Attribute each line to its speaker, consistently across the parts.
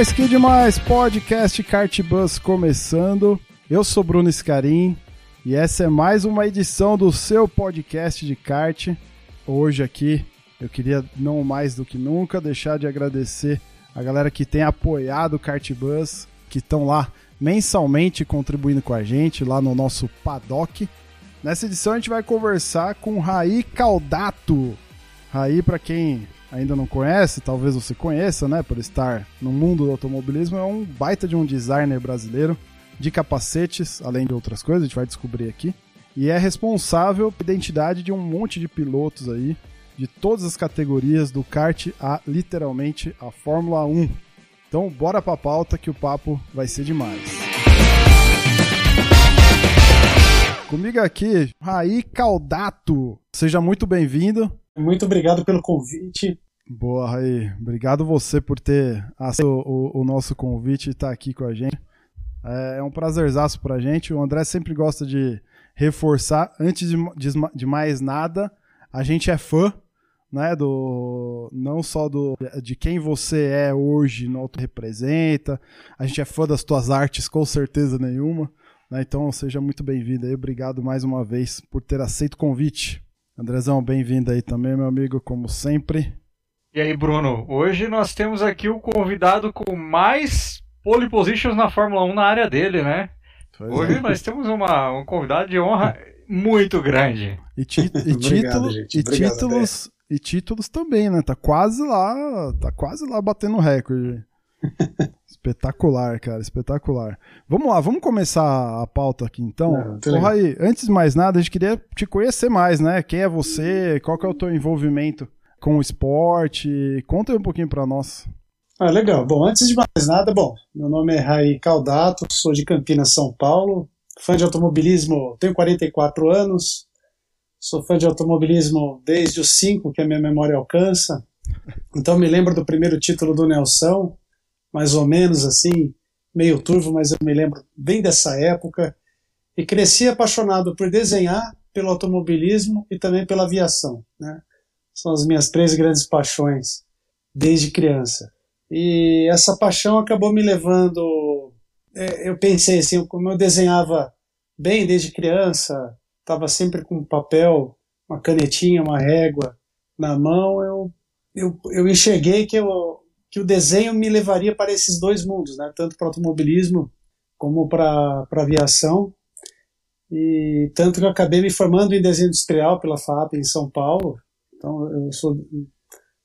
Speaker 1: Demais, que demais! Podcast Kart Bus começando. Eu sou Bruno Scarim e essa é mais uma edição do seu podcast de kart. Hoje aqui eu queria não mais do que nunca deixar de agradecer a galera que tem apoiado o Kart Bus, que estão lá mensalmente contribuindo com a gente lá no nosso paddock. Nessa edição a gente vai conversar com Raí Caldato. Raí, para quem ainda não conhece, talvez você conheça, né, por estar no mundo do automobilismo, é um baita de um designer brasileiro de capacetes, além de outras coisas, a gente vai descobrir aqui. E é responsável pela identidade de um monte de pilotos aí, de todas as categorias do kart a literalmente a Fórmula 1. Então, bora pra pauta que o papo vai ser demais. Comigo aqui, Raí Caldato. Seja muito bem-vindo.
Speaker 2: Muito obrigado pelo convite.
Speaker 1: Boa, Raí. Obrigado você por ter aceito o, o, nosso convite e estar aqui com a gente. É, é um prazerzaço pra gente. O André sempre gosta de reforçar, antes de, de, de mais nada, a gente é fã, né, do não só do de quem você é hoje, no auto representa. A gente é fã das tuas artes com certeza nenhuma, né? Então seja muito bem-vindo aí. Obrigado mais uma vez por ter aceito o convite. Andrezão, bem-vindo aí também, meu amigo, como sempre.
Speaker 3: E aí, Bruno, hoje nós temos aqui o convidado com mais pole positions na Fórmula 1 na área dele, né?
Speaker 1: Pois
Speaker 3: Hoje
Speaker 1: é.
Speaker 3: nós temos uma, um convidado de honra muito grande.
Speaker 1: E, ti- e
Speaker 2: Obrigado,
Speaker 1: título- e
Speaker 2: Obrigado,
Speaker 1: títulos e títulos também, né? Tá quase lá, tá quase lá batendo recorde. espetacular, cara, espetacular. Vamos lá, vamos começar a pauta aqui então. Ô,
Speaker 2: legal.
Speaker 1: Raí, antes de mais nada, a gente queria te conhecer mais, né? Quem é você? Qual que é o teu envolvimento com o esporte? Conta aí um pouquinho pra nós.
Speaker 2: Ah, legal. Bom, antes de mais nada, bom, meu nome é Raí Caldato, sou de Campinas, São Paulo, fã de automobilismo, tenho 44 anos, sou fã de automobilismo desde os 5 que a minha memória alcança. Então me lembro do primeiro título do Nelson, mais ou menos assim, meio turvo, mas eu me lembro bem dessa época. E cresci apaixonado por desenhar, pelo automobilismo e também pela aviação. Né? São as minhas três grandes paixões desde criança. E essa paixão acabou me levando. é, Eu pensei assim, como eu desenhava bem desde criança, estava sempre com papel, uma canetinha, uma régua na mão, eu, eu, eu enxerguei que, eu, que o desenho me levaria para esses dois mundos, né? tanto para automobilismo como para aviação. E tanto que eu acabei me formando em desenho industrial pela FAP em São Paulo. Então eu sou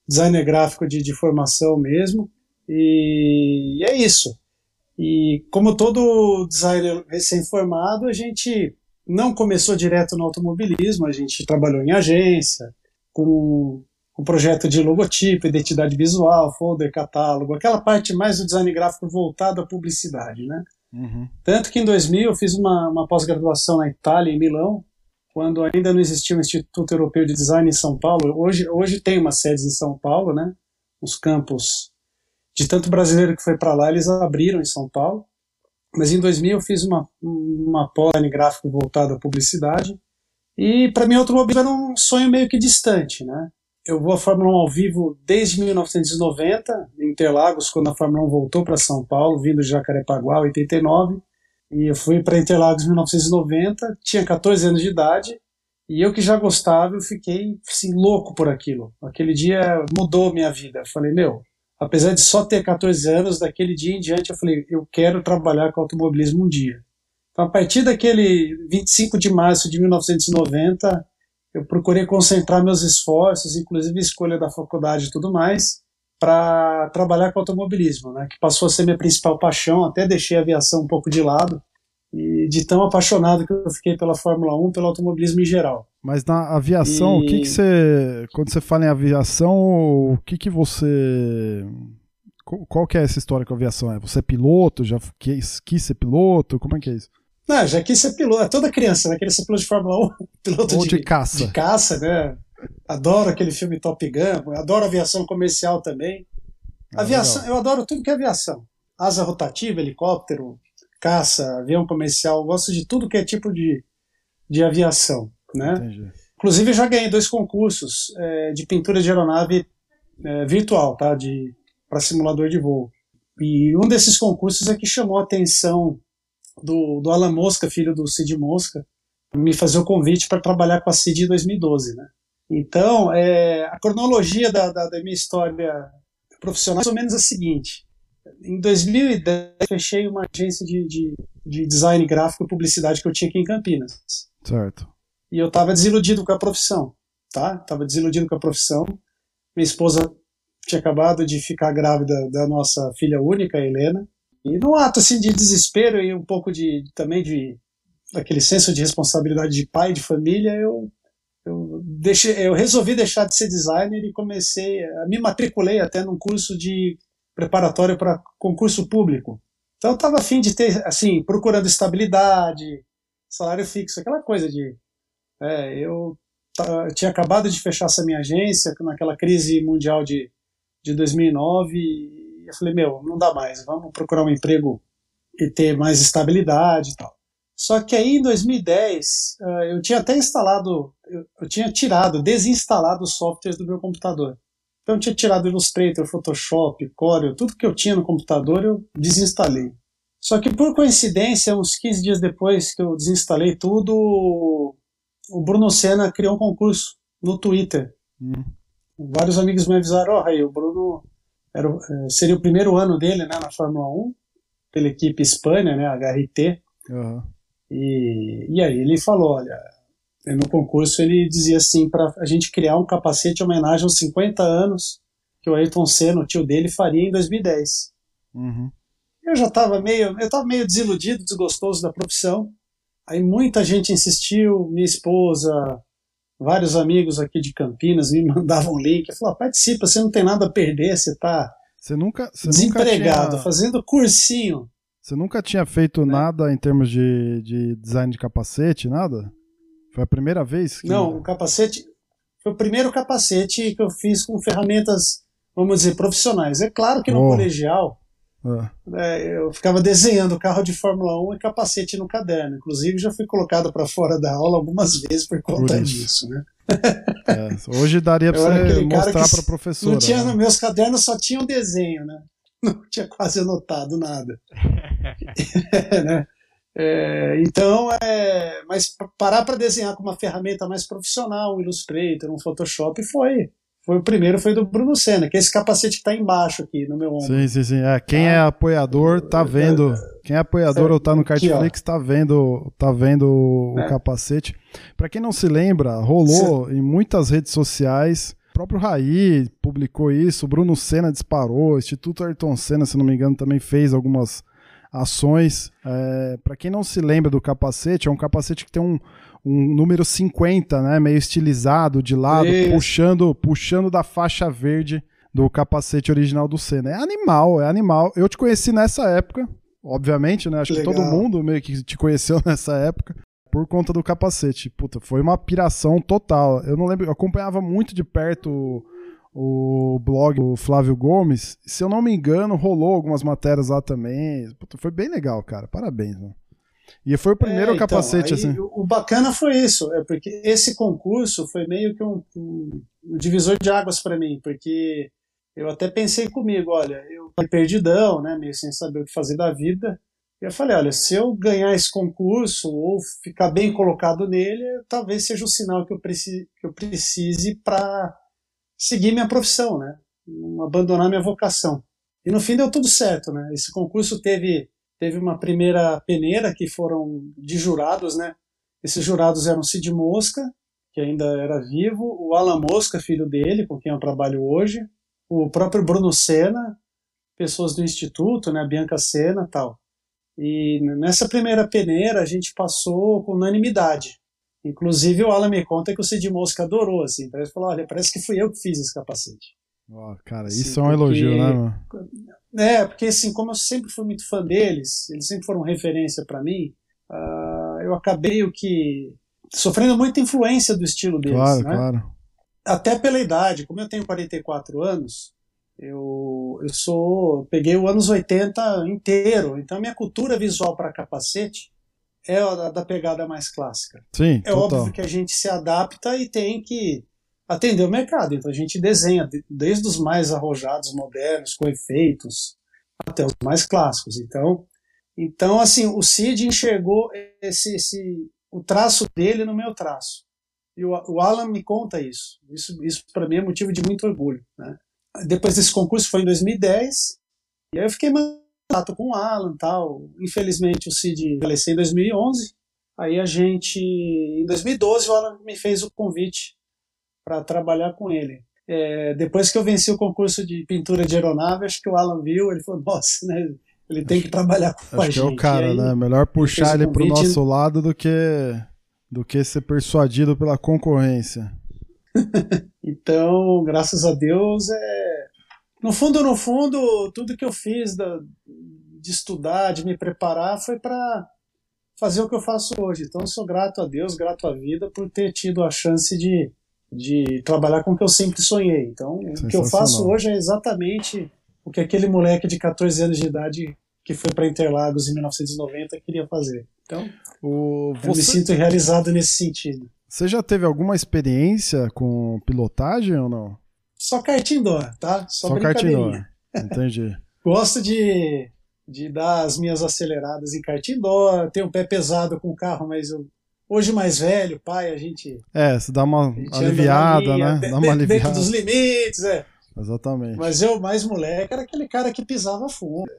Speaker 2: designer gráfico de, de formação mesmo. E é isso. E como todo designer recém-formado, a gente não começou direto no automobilismo, a gente trabalhou em agência, com um projeto de logotipo, identidade visual, folder, catálogo, aquela parte mais do design gráfico voltado à publicidade, né?
Speaker 1: Uhum.
Speaker 2: Tanto que em 2000 eu fiz uma, uma pós-graduação na Itália, em Milão, quando ainda não existia o Instituto Europeu de Design em São Paulo. Hoje, hoje tem uma sede em São Paulo, né? Os campos de tanto brasileiro que foi para lá, eles abriram em São Paulo. Mas em 2000 eu fiz uma, uma pós gráfico voltada à publicidade. E para mim, o automobilismo era um sonho meio que distante, né? Eu vou à Fórmula 1 ao vivo desde 1990, em Interlagos, quando a Fórmula 1 voltou para São Paulo, vindo de Jacarepaguá, 89. E eu fui para Interlagos em 1990, tinha 14 anos de idade, e eu que já gostava, eu fiquei assim, louco por aquilo. Aquele dia mudou minha vida. Eu falei, meu, apesar de só ter 14 anos, daquele dia em diante eu falei, eu quero trabalhar com automobilismo um dia. Então, a partir daquele 25 de março de 1990, eu procurei concentrar meus esforços, inclusive a escolha da faculdade e tudo mais, para trabalhar com automobilismo, né, que passou a ser minha principal paixão, até deixei a aviação um pouco de lado, e de tão apaixonado que eu fiquei pela Fórmula 1, pelo automobilismo em geral.
Speaker 1: Mas na aviação,
Speaker 2: E-
Speaker 1: o que que você. Quando você fala em aviação, o que que você. Qual que é essa história com a aviação? É você é piloto? Já quis, quis ser piloto? Como é que é isso?
Speaker 2: Não, já quis ser piloto. É toda criança, né? Queria ser piloto de Fórmula 1, piloto de,
Speaker 1: de caça.
Speaker 2: de caça, né? Adoro aquele filme Top Gun, adoro aviação comercial também.
Speaker 1: Ah,
Speaker 2: aviação,
Speaker 1: legal.
Speaker 2: eu adoro tudo que é aviação. Asa rotativa, helicóptero, caça, avião comercial, gosto de tudo que é tipo de, de aviação, né?
Speaker 1: Entendi.
Speaker 2: Inclusive, já ganhei dois concursos é, de pintura de aeronave é, virtual, tá? De para simulador de voo. E um desses concursos é que chamou a atenção do, do Alan Mosca, filho do Cid Mosca, me fazer o convite para trabalhar com a Cid em 2012, né? Então, é, a cronologia da, da, da minha história profissional é mais ou menos a seguinte. Em 2010, eu fechei uma agência de, de, de design gráfico e publicidade que eu tinha aqui em Campinas
Speaker 1: Certo.
Speaker 2: e eu estava desiludido com a profissão, tá? Tava desiludido com a profissão. Minha esposa tinha acabado de ficar grávida da nossa filha única, Helena. E num ato assim de desespero e um pouco de também de daquele senso de responsabilidade de pai, de família, eu eu, deixei, eu resolvi deixar de ser designer e comecei, a, me matriculei até num curso de preparatório para concurso público. Então eu estava afim de ter, assim, procurando estabilidade, salário fixo, aquela coisa de é, eu, eu tinha acabado de fechar essa minha agência naquela crise mundial de, de 2009 e eu falei, meu, não dá mais, vamos procurar um emprego e ter mais estabilidade e tal. Só que aí em 2010 eh, eu tinha até instalado, eu, tinha tirado, desinstalado os softwares do meu computador. Então eu tinha tirado Illustrator, Photoshop, Corel, tudo que eu tinha no computador eu desinstalei. Só que por coincidência, uns 15 dias depois que eu desinstalei tudo, o Bruno Senna criou um concurso no Twitter.
Speaker 1: Hum.
Speaker 2: Vários amigos me avisaram, ó, aí o Bruno era, eh, seria o primeiro ano dele né, na Fórmula 1, pela equipe Hispânia, né, HRT.
Speaker 1: Aham.
Speaker 2: E, e aí ele falou, olha, no concurso ele dizia assim para a gente criar um capacete em homenagem aos 50 anos que o Ayrton Senna, o tio dele, faria em 2010.
Speaker 1: Uhum.
Speaker 2: Eu já estava meio, eu tava meio desiludido, desgostoso da profissão. Aí muita gente insistiu, minha esposa, vários amigos aqui de Campinas me mandavam link, falaram, participa, você não tem nada a perder, você está
Speaker 1: Você nunca, você
Speaker 2: desempregado,
Speaker 1: nunca tinha,
Speaker 2: fazendo cursinho.
Speaker 1: você nunca tinha feito nada em termos de, de design de capacete, nada? Foi a primeira vez? Que...
Speaker 2: Não, o capacete foi o primeiro capacete que eu fiz com ferramentas, vamos dizer, profissionais. É claro que no
Speaker 1: Oh.
Speaker 2: colegial
Speaker 1: Ah,
Speaker 2: é, eu ficava desenhando carro de Fórmula 1 e capacete no caderno. Inclusive já fui colocado para fora da aula algumas vezes por conta
Speaker 1: Por isso.
Speaker 2: disso, né?
Speaker 1: é. Hoje daria
Speaker 2: era
Speaker 1: você mostrar pra professora.
Speaker 2: Não tinha,
Speaker 1: né?
Speaker 2: nos meus cadernos só tinha um desenho, né? Não tinha quase anotado nada. É, né? É, então, é, mas pa- parar para desenhar com uma ferramenta mais profissional, um Illustrator, um Photoshop, foi. Foi o primeiro, foi do Bruno Senna, que é esse capacete que está embaixo aqui no meu ombro.
Speaker 1: Sim, sim, sim. É, quem é apoiador tá vendo. Quem é apoiador ou tá no. Cartflix tá vendo, tá vendo o
Speaker 2: É.
Speaker 1: capacete. Pra quem não se lembra, rolou em muitas redes sociais. O próprio Raí publicou isso, o Bruno Senna disparou, o Instituto Ayrton Senna, se não me engano, também fez algumas ações. É, para quem não se lembra do capacete, é um capacete que tem um, um número 50, né, meio estilizado de lado,
Speaker 2: Isso.
Speaker 1: puxando, puxando da faixa verde do capacete original do Senna. É animal, é animal. Eu te conheci nessa época, obviamente, né? Acho que
Speaker 2: Legal.
Speaker 1: todo mundo meio que te conheceu nessa época por conta do capacete. Puta, foi uma piração total. Eu não lembro, eu acompanhava muito de perto o, o blog do Flávio Gomes. Se eu não me engano, rolou algumas matérias lá também. Puta, foi bem legal, cara. Parabéns, mano. E foi o primeiro
Speaker 2: É, então,
Speaker 1: capacete,
Speaker 2: aí
Speaker 1: assim.
Speaker 2: O bacana foi isso, é porque esse concurso foi meio que um, um- divisor de águas para mim, porque eu até pensei comigo, olha, eu perdidão, né, meio sem saber o que fazer da vida. E eu falei, olha, se eu ganhar esse concurso ou ficar bem colocado nele, talvez seja o sinal que eu precise, que eu precise para seguir minha profissão, né, não abandonar minha vocação. E no fim deu tudo certo, né? Esse concurso teve teve uma primeira peneira que foram de jurados, né? Esses jurados eram Cid Mosca, que ainda era vivo, o Alan Mosca, filho dele, com quem eu trabalho hoje, o próprio Bruno Senna, pessoas do instituto, né, Bianca Senna, tal. E nessa primeira peneira a gente passou com unanimidade. Inclusive o Alan me conta que o Cid Mosca adorou, assim, parece falar, olha, parece que fui eu que fiz esse capacete.
Speaker 1: Ó, cara,
Speaker 2: Sim,
Speaker 1: isso é um elogio, né, mano?
Speaker 2: É, porque assim, como eu sempre fui muito fã deles, eles sempre foram referência para mim, uh, eu acabei o que sofrendo muita influência do estilo deles,
Speaker 1: claro,
Speaker 2: né?
Speaker 1: Claro.
Speaker 2: Até pela idade, como eu tenho 44 anos, eu, eu sou peguei o anos 80 inteiro, então minha cultura visual para capacete é a da pegada mais clássica.
Speaker 1: Sim,
Speaker 2: é
Speaker 1: total.
Speaker 2: óbvio que a gente se adapta e tem que atender o mercado. Então a gente desenha desde os mais arrojados, modernos, com efeitos, até os mais clássicos. Então, então assim, o Cid enxergou esse, esse o traço dele no meu traço. E o, o Alan me conta isso. Isso, isso para mim é motivo de muito orgulho. Né? Depois desse concurso foi em 2010, e aí eu fiquei contato com o Alan tal. Infelizmente o Cid faleceu em 2011. Aí a gente, em 2012, o Alan me fez o convite para trabalhar com ele. É, depois que eu venci o concurso de pintura de aeronave, acho que o Alan viu, ele falou, nossa, né, ele tem que trabalhar com
Speaker 1: acho
Speaker 2: a gente.
Speaker 1: Acho que é o cara,
Speaker 2: aí,
Speaker 1: né? Melhor puxar ele para o nosso lado do que, do que ser persuadido pela concorrência.
Speaker 2: então, graças a Deus, é... no fundo, no fundo, tudo que eu fiz da, de estudar, de me preparar, foi para fazer o que eu faço hoje. Então, eu sou grato a Deus, grato à vida por ter tido a chance de, de trabalhar com o que eu sempre sonhei. Então, o que eu faço hoje é exatamente o que aquele moleque de 14 anos de idade que foi para Interlagos em 1990 queria fazer. Então,
Speaker 1: o,
Speaker 2: você... eu me sinto realizado nesse sentido.
Speaker 1: Você já teve alguma experiência com pilotagem ou não?
Speaker 2: Só kart indoor, tá? Só,
Speaker 1: Só kart indoor. Entendi.
Speaker 2: Gosto de, de dar as minhas aceleradas em kart indoor, tenho um pé pesado com o carro, mas eu, hoje mais velho, pai, a gente.
Speaker 1: É, você dá uma aliviada,
Speaker 2: linha,
Speaker 1: né? Dá uma aliviada.
Speaker 2: Dentro dos limites, é.
Speaker 1: Exatamente.
Speaker 2: Mas eu, mais moleque, era aquele cara que pisava fundo.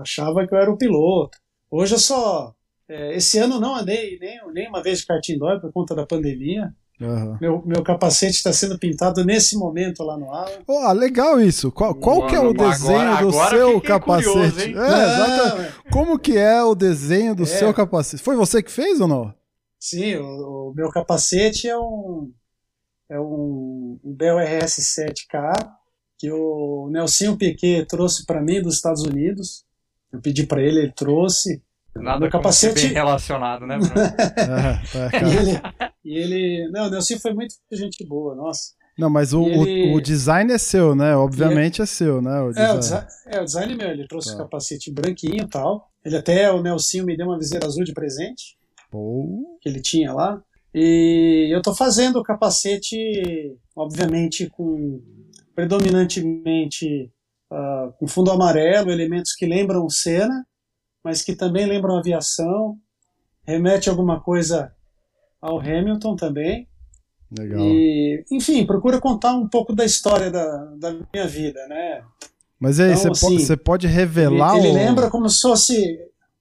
Speaker 2: Achava que eu era o piloto. Hoje eu só. É, esse ano não andei nem, nem uma vez de kart indoor por conta da pandemia.
Speaker 1: Uhum.
Speaker 2: Meu, meu capacete está sendo pintado nesse momento lá no ar.
Speaker 1: Oh, legal isso. Qual, qual que é o desenho
Speaker 3: agora,
Speaker 1: do
Speaker 3: agora
Speaker 1: seu capacete?
Speaker 3: Curioso,
Speaker 1: é, exatamente. Como que é o desenho do é. seu capacete? Foi você que fez ou não?
Speaker 2: Sim, o, o meu capacete é um é um, um Bell RS 7K que o Nelson Piquet trouxe para mim dos Estados Unidos. Eu pedi para ele, ele trouxe.
Speaker 3: Nada meu capacete bem relacionado, né, Bruno?
Speaker 2: é, é, e, ele, e ele, não, o Nelson foi muito gente boa, nossa.
Speaker 1: Não, mas o, ele... o, design é seu, né? Obviamente é, é seu, né?
Speaker 2: O é, o design, é, o design meu. Ele trouxe tá. o capacete branquinho e tal. Ele até, o Nelson me deu uma viseira azul de presente.
Speaker 1: Pô.
Speaker 2: Que ele tinha lá. E eu tô fazendo o capacete, obviamente, com predominantemente uh, com fundo amarelo, elementos que lembram cena, mas que também lembram aviação. Remete alguma coisa ao Hamilton também.
Speaker 1: Legal.
Speaker 2: E, enfim, procura contar um pouco da história da, da minha vida, né?
Speaker 1: Mas aí, então, você, assim, pode, pode revelar
Speaker 2: ele, ele
Speaker 1: o...
Speaker 2: lembra como se fosse...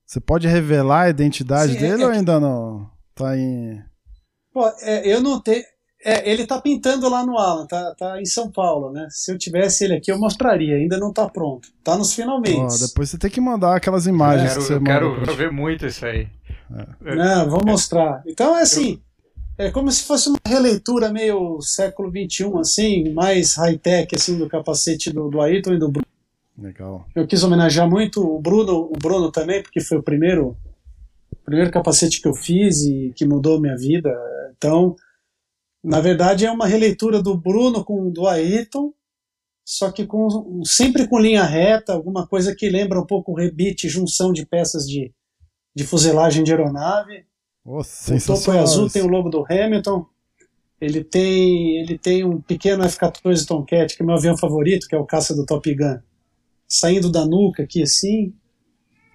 Speaker 1: Você pode revelar a identidade Sim, dele é, ou ainda não? Tá em...
Speaker 2: Pô, é, eu não tenho... É, ele tá pintando lá no Alan, tá, tá em São Paulo, né? Se eu tivesse ele aqui, eu mostraria. Ainda não tá pronto. Tá nos finalmente.
Speaker 1: Oh, depois você tem que mandar aquelas imagens.
Speaker 3: Quero,
Speaker 1: que você
Speaker 3: eu quero, ver muito isso aí.
Speaker 2: É. Não, vou mostrar. Então é assim. É como se fosse uma releitura meio século XXI, assim, mais high-tech, assim, do capacete do, do Ayrton e do Bruno.
Speaker 1: Legal.
Speaker 2: Eu quis homenagear muito o Bruno, o Bruno também, porque foi o primeiro, o primeiro capacete que eu fiz e que mudou minha vida. Então, na verdade, é uma releitura do Bruno com do Ayrton, só que com, sempre com linha reta, alguma coisa que lembra um pouco o rebite, junção de peças de, de fuselagem de aeronave.
Speaker 1: Nossa,
Speaker 2: o topo é azul, tem o logo do Hamilton. Ele tem, ele tem um pequeno F-14 Tomcat, que é meu avião favorito, que é o caça do Top Gun, saindo da nuca aqui assim.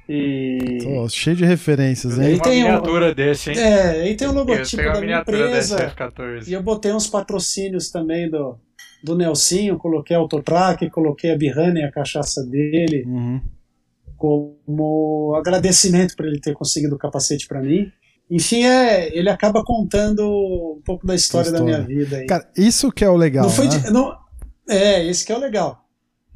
Speaker 2: E...
Speaker 1: Tô, cheio de referências, hein?
Speaker 3: Tem uma
Speaker 2: tem
Speaker 3: miniatura
Speaker 2: um,
Speaker 3: desse, hein?
Speaker 2: É, aí tem o logotipo
Speaker 3: da
Speaker 2: minha empresa.
Speaker 3: F-14.
Speaker 2: E eu botei uns patrocínios também do, do Nelsinho, coloquei a Autotrack, coloquei a Birrana e a cachaça dele,
Speaker 1: uhum.
Speaker 2: como agradecimento por ele ter conseguido o capacete para mim. Enfim, é, ele acaba contando um pouco da história, história, da minha vida. Aí.
Speaker 1: Cara, isso que é o legal.
Speaker 2: Não foi
Speaker 1: né?
Speaker 2: de, não, é, esse que é o legal.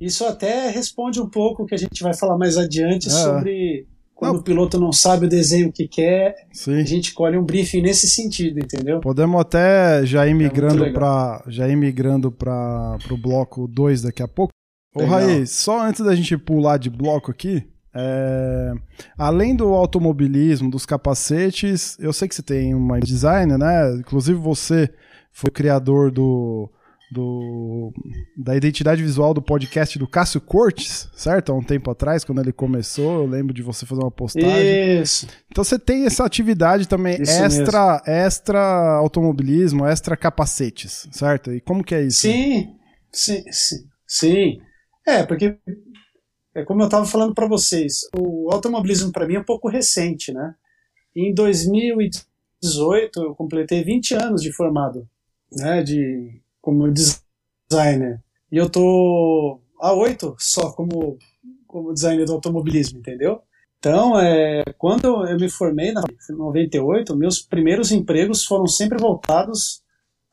Speaker 2: Isso até responde um pouco o que a gente vai falar mais adiante
Speaker 1: É.
Speaker 2: sobre quando o piloto não sabe o desenho que quer,
Speaker 1: Sim.
Speaker 2: a gente colhe um briefing nesse sentido, entendeu?
Speaker 1: Podemos até já ir
Speaker 2: É
Speaker 1: migrando
Speaker 2: legal.
Speaker 1: para já ir migrando para o bloco 2 daqui a pouco. Ô, Raí, só antes da gente pular de bloco aqui, é, além do automobilismo, dos capacetes, eu sei que você tem uma designer, né? Inclusive você foi o criador do, do, da identidade visual do podcast do Cássio Cortes, certo? Há um tempo atrás, quando ele começou, eu lembro de você fazer uma postagem.
Speaker 2: Isso.
Speaker 1: Então você tem essa atividade também
Speaker 2: Isso
Speaker 1: extra, extra automobilismo, extra capacetes, certo? E como que é isso?
Speaker 2: Sim, sim, sim. sim. É, porque é como eu estava falando para vocês, o automobilismo para mim é um pouco recente, né? Em 2018 eu completei 20 anos de formado, né, de como designer. E eu tô há oito só como como designer do automobilismo, entendeu? Então, é, quando eu me formei na 98, meus primeiros empregos foram sempre voltados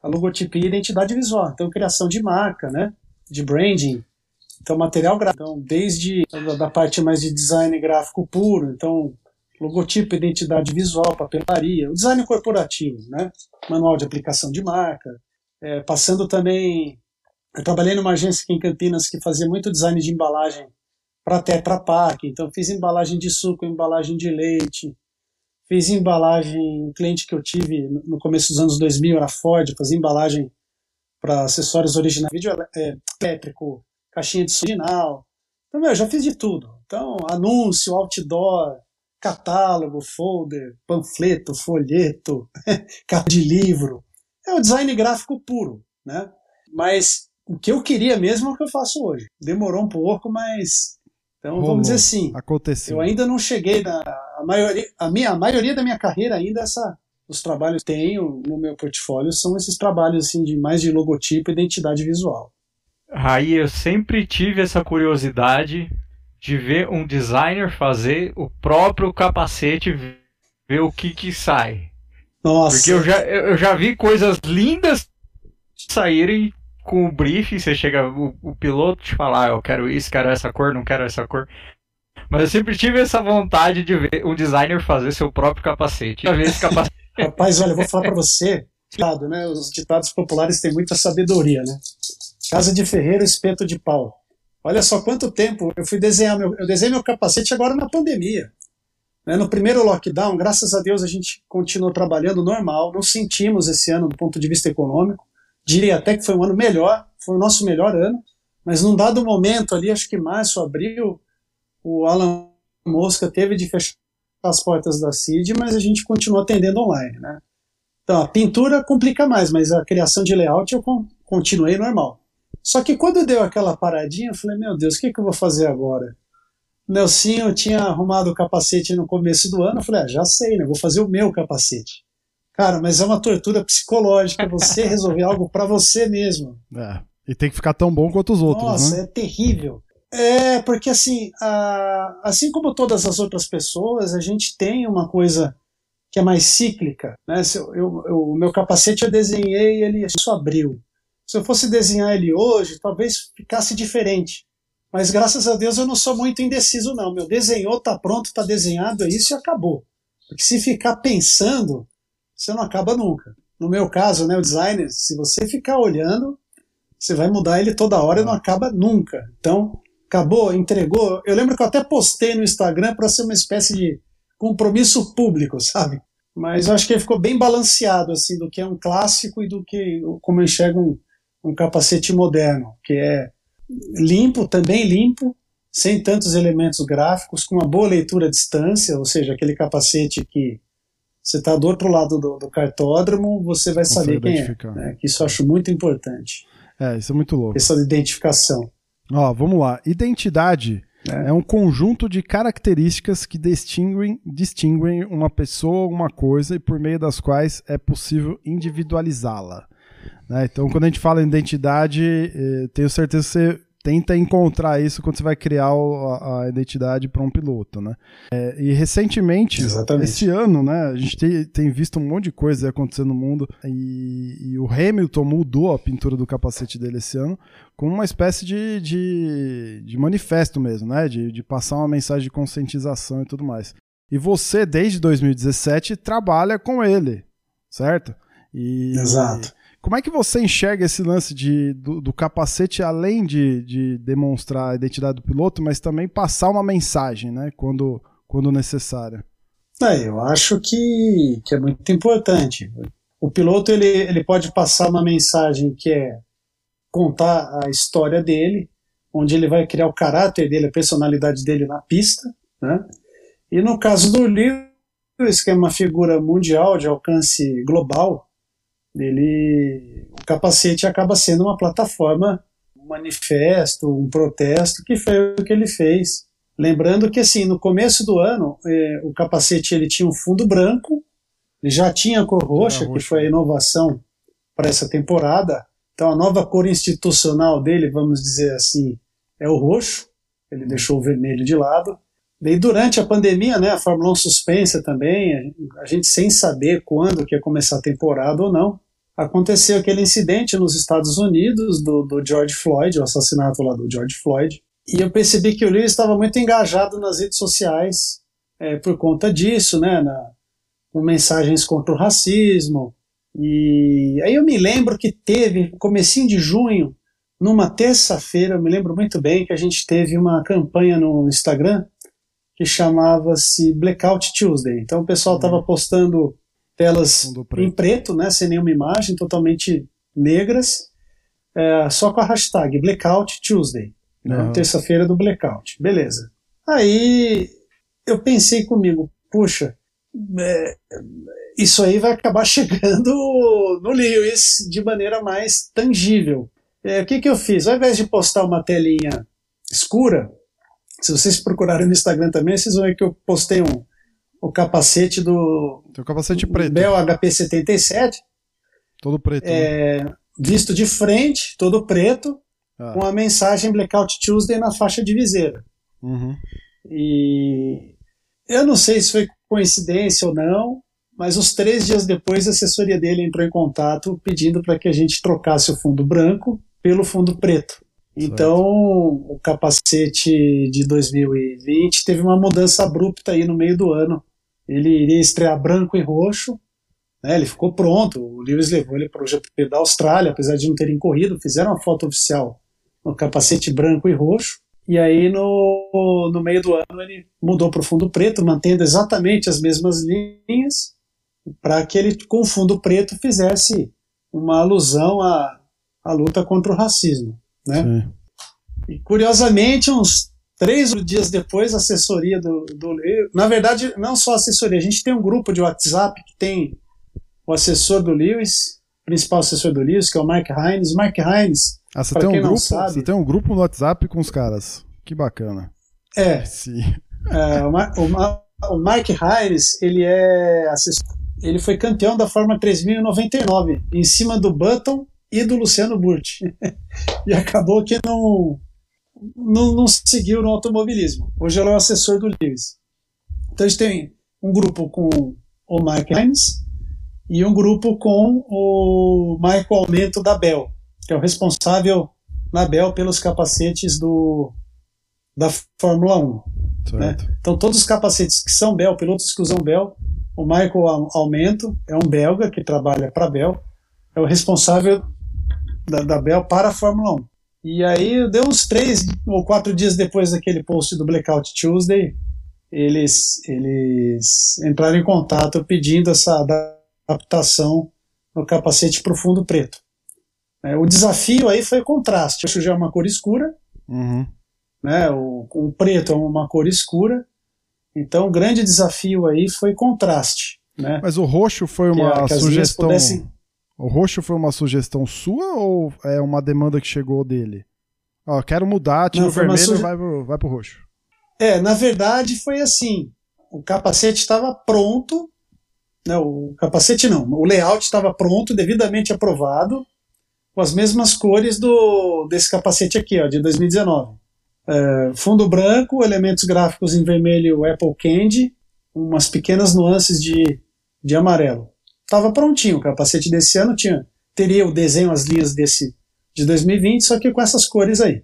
Speaker 2: a logotipia e identidade visual. Então, criação de marca, né? De branding. Então, material gráfico. Então, desde da, da parte mais de design gráfico puro. Então, logotipo, identidade visual, papelaria, o design corporativo, né? Manual de aplicação de marca. É, passando também... Eu trabalhei numa agência aqui em Campinas que fazia muito design de embalagem para Tetra Pak, então fiz embalagem de suco, embalagem de leite, fiz embalagem, um cliente que eu tive no começo dos anos 2000 era Ford, fazia embalagem para acessórios originais, vídeo é, elétrico, caixinha de original. Então, meu, eu já fiz de tudo. Então, anúncio, outdoor, catálogo, folder, panfleto, folheto, carta de livro. É o design gráfico puro, né? Mas o que eu queria mesmo é o que eu faço hoje. Demorou um pouco, mas então
Speaker 1: Rolou.
Speaker 2: vamos dizer assim,
Speaker 1: Aconteceu.
Speaker 2: eu ainda não cheguei na a maioria, a minha a maioria da minha carreira ainda essa os trabalhos que tenho no meu portfólio são esses trabalhos assim de mais de logotipo e identidade visual.
Speaker 3: Raí, eu sempre tive essa curiosidade de ver um designer fazer o próprio capacete, ver o que que sai.
Speaker 2: Nossa.
Speaker 3: Porque eu já, eu já vi coisas lindas saírem com o briefing, você chega, o, o piloto te falar, ah, eu quero isso, quero essa cor, não quero essa cor. Mas eu sempre tive essa vontade de ver um designer fazer seu próprio capacete. Ver esse capacete.
Speaker 2: Rapaz, olha, eu vou falar para você, ditado, né? Os ditados populares têm muita sabedoria, né? Casa de ferreiro, espeto de pau. Olha só quanto tempo eu fui desenhar meu, eu desenhei meu capacete agora na pandemia. Né? No primeiro lockdown, graças a Deus a gente continuou trabalhando normal, não sentimos esse ano do ponto de vista econômico. Diria até que foi um ano melhor, foi o nosso melhor ano, mas num dado momento ali, acho que março, abril, o Alan Mosca teve de fechar as portas da CID, mas a gente continuou atendendo online, né? Então, a pintura complica mais, mas a criação de layout eu continuei normal. Só que quando deu aquela paradinha, eu falei, meu Deus, o que, que eu vou fazer agora? Nelsinho tinha arrumado o capacete no começo do ano, eu falei, ah, já sei, né? Vou fazer o meu capacete. Cara, mas é uma tortura psicológica você resolver algo para você mesmo.
Speaker 1: É. E tem que ficar tão bom quanto os outros,
Speaker 2: Nossa,
Speaker 1: né?
Speaker 2: é terrível. É, porque assim, a, assim como todas as outras pessoas, a gente tem uma coisa que é mais cíclica. Né? Eu, eu, eu, o meu capacete eu desenhei ele só abriu. Se eu fosse desenhar ele hoje, talvez ficasse diferente. Mas graças a Deus eu não sou muito indeciso, não. Meu desenhou, tá pronto, tá desenhado, é isso e acabou. Porque se ficar pensando, você não acaba nunca. No meu caso, né, o designer, se você ficar olhando, você vai mudar ele toda hora e não acaba nunca. Então, acabou, entregou. Eu lembro que eu até postei no Instagram para ser uma espécie de compromisso público, sabe? Mas eu acho que ele ficou bem balanceado, assim, do que é um clássico e do que, como eu enxergo um, um capacete moderno, que é limpo, também limpo, sem tantos elementos gráficos, com uma boa leitura à distância, ou seja, aquele capacete que você está do outro lado do, do cartódromo, você vai saber quem é. Né? Que isso eu acho muito importante.
Speaker 1: É, isso é muito louco.
Speaker 2: Essa identificação.
Speaker 1: Ó, vamos lá. Identidade é. é um conjunto de características que distinguem, distinguem uma pessoa ou uma coisa e por meio das quais é possível individualizá-la. Né? Então, quando a gente fala em identidade, eh, tenho certeza que você tenta encontrar isso quando você vai criar a, a, identidade para um piloto, né? É, e recentemente,
Speaker 2: Exatamente.
Speaker 1: esse ano, né, a gente tem, tem, visto um monte de coisa acontecendo no mundo e, e, o Hamilton mudou a pintura do capacete dele esse ano como uma espécie de, de, de manifesto mesmo, né? De, de passar uma mensagem de conscientização e tudo mais. E você, desde 2017, trabalha com ele, certo?
Speaker 2: E, Exato.
Speaker 1: Como é que você enxerga esse lance de, do, do capacete, além de, de, demonstrar a identidade do piloto, mas também passar uma mensagem, né? Quando, quando necessária?
Speaker 2: É, eu acho que, que é muito importante. O piloto ele, ele pode passar uma mensagem que é contar a história dele, onde ele vai criar o caráter dele, a personalidade dele na pista, né? E no caso do Lewis, que é uma figura mundial de alcance global, ele, o capacete acaba sendo uma plataforma, um manifesto, um protesto, que foi o que ele fez. Lembrando que assim, no começo do ano, eh, o capacete ele tinha um fundo branco, ele já tinha a cor roxa, que foi a inovação para essa temporada. Então a nova cor institucional dele, vamos dizer assim, é o roxo. Ele deixou o vermelho de lado. E durante a pandemia, né, a Fórmula 1 suspensa também, a gente sem saber quando que ia começar a temporada ou não, aconteceu aquele incidente nos Estados Unidos do, do George Floyd, o assassinato lá do George Floyd, e eu percebi que o Lewis estava muito engajado nas redes sociais é, por conta disso, né, na, com mensagens contra o racismo, e aí eu me lembro que teve, comecinho de junho, numa terça-feira, eu me lembro muito bem que a gente teve uma campanha no Instagram que chamava-se Blackout Tuesday. Então o pessoal estava uhum. postando telas preto. em preto, né, sem nenhuma imagem, totalmente negras, é, só com a hashtag Blackout Tuesday, né, uhum. terça-feira do Blackout. Beleza. Aí eu pensei comigo, puxa, é, isso aí vai acabar chegando no Lewis de maneira mais tangível. É, o que, que eu fiz? Ao invés de postar uma telinha escura, se vocês procurarem no Instagram também, vocês vão ver que eu postei um, o capacete do.
Speaker 1: Tem o capacete preto.
Speaker 2: Bell HP 77.
Speaker 1: Todo preto.
Speaker 2: É, né? Visto de frente, todo preto, ah. com a mensagem Blackout Tuesday na faixa de viseira.
Speaker 1: Uhum.
Speaker 2: E eu não sei se foi coincidência ou não, mas uns três dias depois a assessoria dele entrou em contato pedindo para que a gente trocasse o fundo branco pelo fundo preto. Então, o capacete de 2020 teve uma mudança abrupta aí no meio do ano. Ele iria estrear branco e roxo, né, ele ficou pronto. O Lewis levou ele para o GP da Austrália, apesar de não terem corrido, fizeram uma foto oficial no capacete branco e roxo. E aí, no, no meio do ano, ele mudou para o fundo preto, mantendo exatamente as mesmas linhas, para que ele, com o fundo preto, fizesse uma alusão à, à luta contra o racismo. Né? Sim. E curiosamente, uns três dias depois, a assessoria do, do. Na verdade, não só a assessoria, a gente tem um grupo de WhatsApp que tem o assessor do Lewis, principal assessor do Lewis, que é o Mark Hines. Mark Hines.
Speaker 1: Ah, você tem um grupo? Sabe, você tem um grupo no WhatsApp com os caras. Que bacana.
Speaker 2: É.
Speaker 1: Sim.
Speaker 2: É, o, o, o Mark Hines, ele é assessor, ele foi campeão da Fórmula 3099, em cima do Button e do Luciano Burti. e acabou que não, não, não seguiu no automobilismo. Hoje ela é o assessor do Lewis. Então a gente tem um grupo com o Mike Hines e um grupo com o Michael Aumento da Bell, que é o responsável na Bell pelos capacetes do, da Fórmula 1. Né? Então todos os capacetes que são Bell, pilotos que usam Bell, o Michael Aumento é um belga que trabalha para a Bell, é o responsável da, da Bell para a Fórmula 1. E aí, deu uns três ou quatro dias depois daquele post do Blackout Tuesday, eles, eles entraram em contato pedindo essa adaptação no capacete para o fundo preto. É, o desafio aí foi contraste. O já é uma cor escura,
Speaker 1: uhum.
Speaker 2: né, o, o preto é uma cor escura, então o grande desafio aí foi contraste. Né?
Speaker 1: Mas o roxo foi uma que, que sugestão. Pudessem... O roxo foi uma sugestão sua ou é uma demanda que chegou dele? Ó, quero mudar, tira o vermelho e suge... vai, pro, vai pro roxo.
Speaker 2: É, na verdade foi assim. O capacete estava pronto. Né, o capacete não. O layout estava pronto, devidamente aprovado, com as mesmas cores do desse capacete aqui, ó, de 2019. É, fundo branco, elementos gráficos em vermelho Apple Candy, umas pequenas nuances de, de amarelo estava prontinho. O capacete desse ano tinha teria o desenho, as linhas desse de 2020, só que com essas cores aí.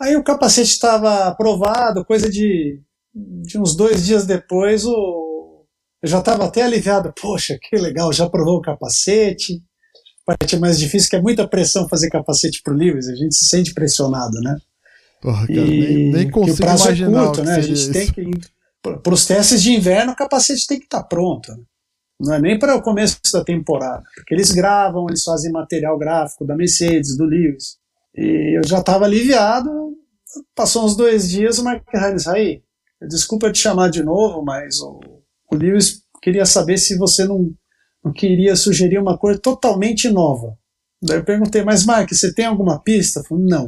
Speaker 2: Aí o capacete estava aprovado, coisa de, de uns dois dias depois, o, eu já estava até aliviado. Poxa, que legal, já aprovou o capacete. parte mais difícil, que é muita pressão fazer capacete pro Lewis, a gente se sente pressionado, né?
Speaker 1: Porra, cara, nem, nem consigo
Speaker 2: que o prazo é curto,
Speaker 1: o
Speaker 2: né? A gente tem
Speaker 1: isso.
Speaker 2: que para os testes de inverno, o capacete tem que estar pronto. né? Não é nem para o começo da temporada, porque eles gravam, eles fazem material gráfico da Mercedes, do Lewis. E eu já estava aliviado. Passou uns dois dias, o Mark Hines, aí, desculpa te chamar de novo, mas o, o Lewis queria saber se você não, não queria sugerir uma cor totalmente nova. Daí eu perguntei, mas Mark, você tem alguma pista? Falei, não.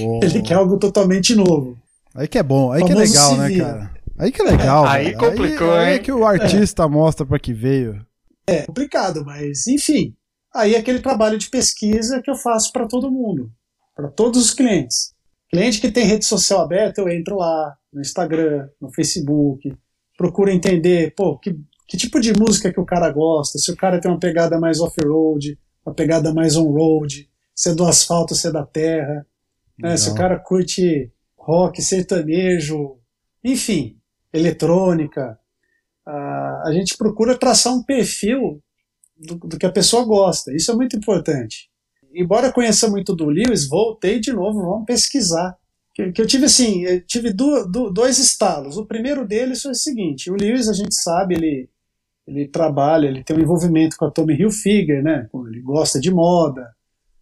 Speaker 1: Uou.
Speaker 2: Ele quer algo totalmente novo.
Speaker 1: Aí que é bom, aí que é legal, né, cara? Aí que é legal,
Speaker 3: Aí
Speaker 1: velho.
Speaker 3: complicou,
Speaker 1: aí, aí é
Speaker 3: hein?
Speaker 1: que o artista mostra pra que veio.
Speaker 2: É complicado, mas enfim. Aí é aquele trabalho de pesquisa que eu faço para todo mundo, para todos os clientes. Cliente que tem rede social aberta, eu entro lá no Instagram, no Facebook, procuro entender, pô, que, que tipo de música que o cara gosta, se o cara tem uma pegada mais off-road, uma pegada mais on-road, se é do asfalto, se é da terra, né, se o cara curte rock, sertanejo, enfim, eletrônica. Ah, a gente procura traçar um perfil do, do que a pessoa gosta. Isso é muito importante. Embora conheça muito do Lewis, voltei de novo, vamos pesquisar. Que, que eu tive assim, eu tive du- du- dois estalos. O primeiro deles foi o seguinte: o Lewis, a gente sabe, ele, ele trabalha, ele tem um envolvimento com a Tommy Hilfiger, né? Ele gosta de moda,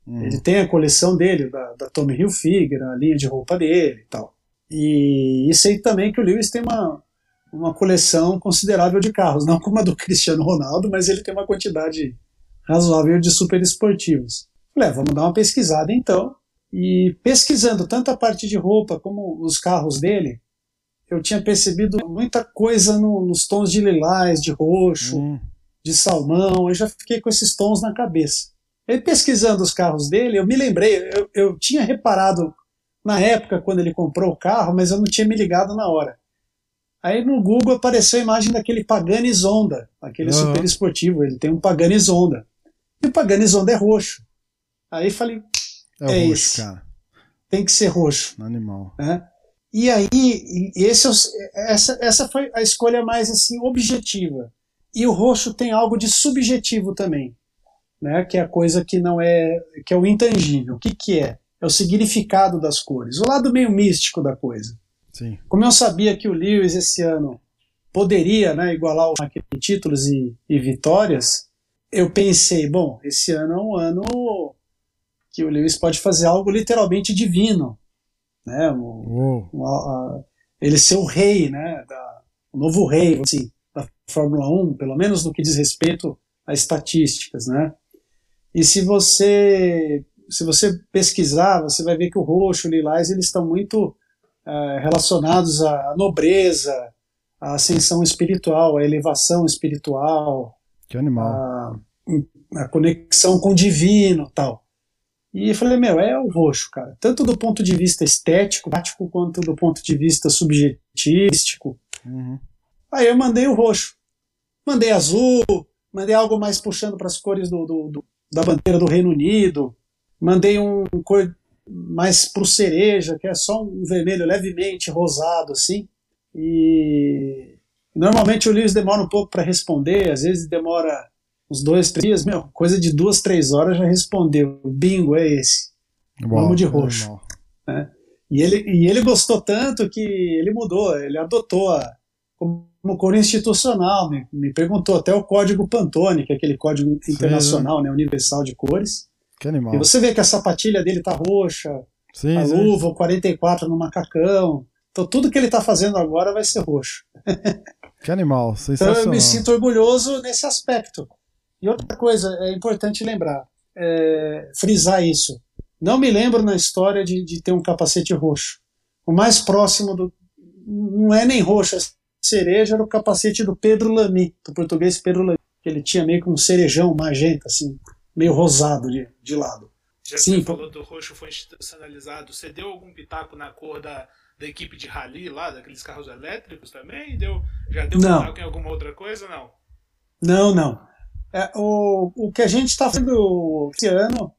Speaker 1: Hum.
Speaker 2: ele tem a coleção dele, da, da Tommy Hilfiger, a linha de roupa dele e tal. E, e sei também que o Lewis tem uma, uma coleção considerável de carros, não como a do Cristiano Ronaldo, mas ele tem uma quantidade razoável de super esportivos. Falei, é, vamos dar uma pesquisada então. E pesquisando tanto a parte de roupa como os carros dele, eu tinha percebido muita coisa no- nos tons de lilás, de roxo,
Speaker 1: Hum.
Speaker 2: de salmão, eu já fiquei com esses tons na cabeça. E pesquisando os carros dele, eu me lembrei, eu, eu tinha reparado na época quando ele comprou o carro, mas eu não tinha me ligado na hora. Aí no Google apareceu a imagem daquele Pagani Zonda, aquele
Speaker 1: Aham.
Speaker 2: super esportivo, ele tem um Pagani Zonda. E o Pagani Zonda é roxo. Aí falei,
Speaker 1: É,
Speaker 2: É
Speaker 1: roxo,
Speaker 2: esse.
Speaker 1: cara.
Speaker 2: tem que ser roxo.
Speaker 1: Animal.
Speaker 2: né? E aí, esse, é essa, essa foi a escolha mais assim objetiva. E o roxo tem algo de subjetivo também, né? Que é a coisa que não é, que é o intangível. O que que é? É o significado das cores, o lado meio místico da coisa.
Speaker 1: Sim.
Speaker 2: Como eu sabia que o Lewis esse ano poderia, né, igualar o em títulos e, e vitórias, eu pensei, bom, esse ano é um ano que o Lewis pode fazer algo literalmente divino, né? Um-
Speaker 1: Uou.
Speaker 2: uma- a- ele ser o rei, né, da, o novo rei, assim, da Fórmula 1, pelo menos no que diz respeito a estatísticas, né? E se você se você pesquisar, você vai ver que o roxo, o lilás, eles estão muito eh, relacionados à nobreza, à ascensão espiritual, à elevação espiritual,
Speaker 1: Que animal.
Speaker 2: a, a conexão com o divino tal. E eu falei, meu, é o roxo, cara. Tanto do ponto de vista estético, prático, quanto do ponto de vista subjetístico.
Speaker 1: Uhum.
Speaker 2: Aí eu mandei o roxo. Mandei azul, mandei algo mais puxando para as cores do, do- do- da bandeira do Reino Unido. Mandei um cor mais pro cereja, que é só um vermelho levemente rosado, assim. E normalmente o Lewis demora um pouco para responder, às vezes demora uns dois, três dias, meu, coisa de duas, três horas já respondeu. Bingo, é esse.
Speaker 1: Uau,
Speaker 2: Vamos de roxo.
Speaker 1: animal.
Speaker 2: E ele, e ele gostou tanto que ele mudou, ele adotou a, como cor institucional, me, me perguntou até o código Pantone, que é aquele código internacional, né, universal de cores.
Speaker 1: Que animal.
Speaker 2: E você vê que a sapatilha dele tá roxa,
Speaker 1: Sim,
Speaker 2: a
Speaker 1: sim.
Speaker 2: luva, o 44 no macacão. Então tudo que ele tá fazendo agora vai ser roxo.
Speaker 1: Que animal.
Speaker 2: Então
Speaker 1: Sensacional.
Speaker 2: eu me sinto orgulhoso nesse aspecto. E outra coisa, é importante lembrar, é, frisar isso. Não me lembro na história de, de ter um capacete roxo. O mais próximo do. Não é nem roxo, é cereja, era o capacete do Pedro Lamy, do português Pedro Lamy. Que ele tinha meio que um cerejão magenta, assim, meio rosado de, de lado.
Speaker 4: Já que
Speaker 2: Sim,
Speaker 4: você falou do roxo foi institucionalizado, você deu algum pitaco na cor da, da equipe de rally lá, daqueles carros elétricos também? Deu, já deu
Speaker 2: Não.
Speaker 4: pitaco em alguma outra coisa? Não.
Speaker 2: Não, não. É, o, o que a gente está fazendo esse ano,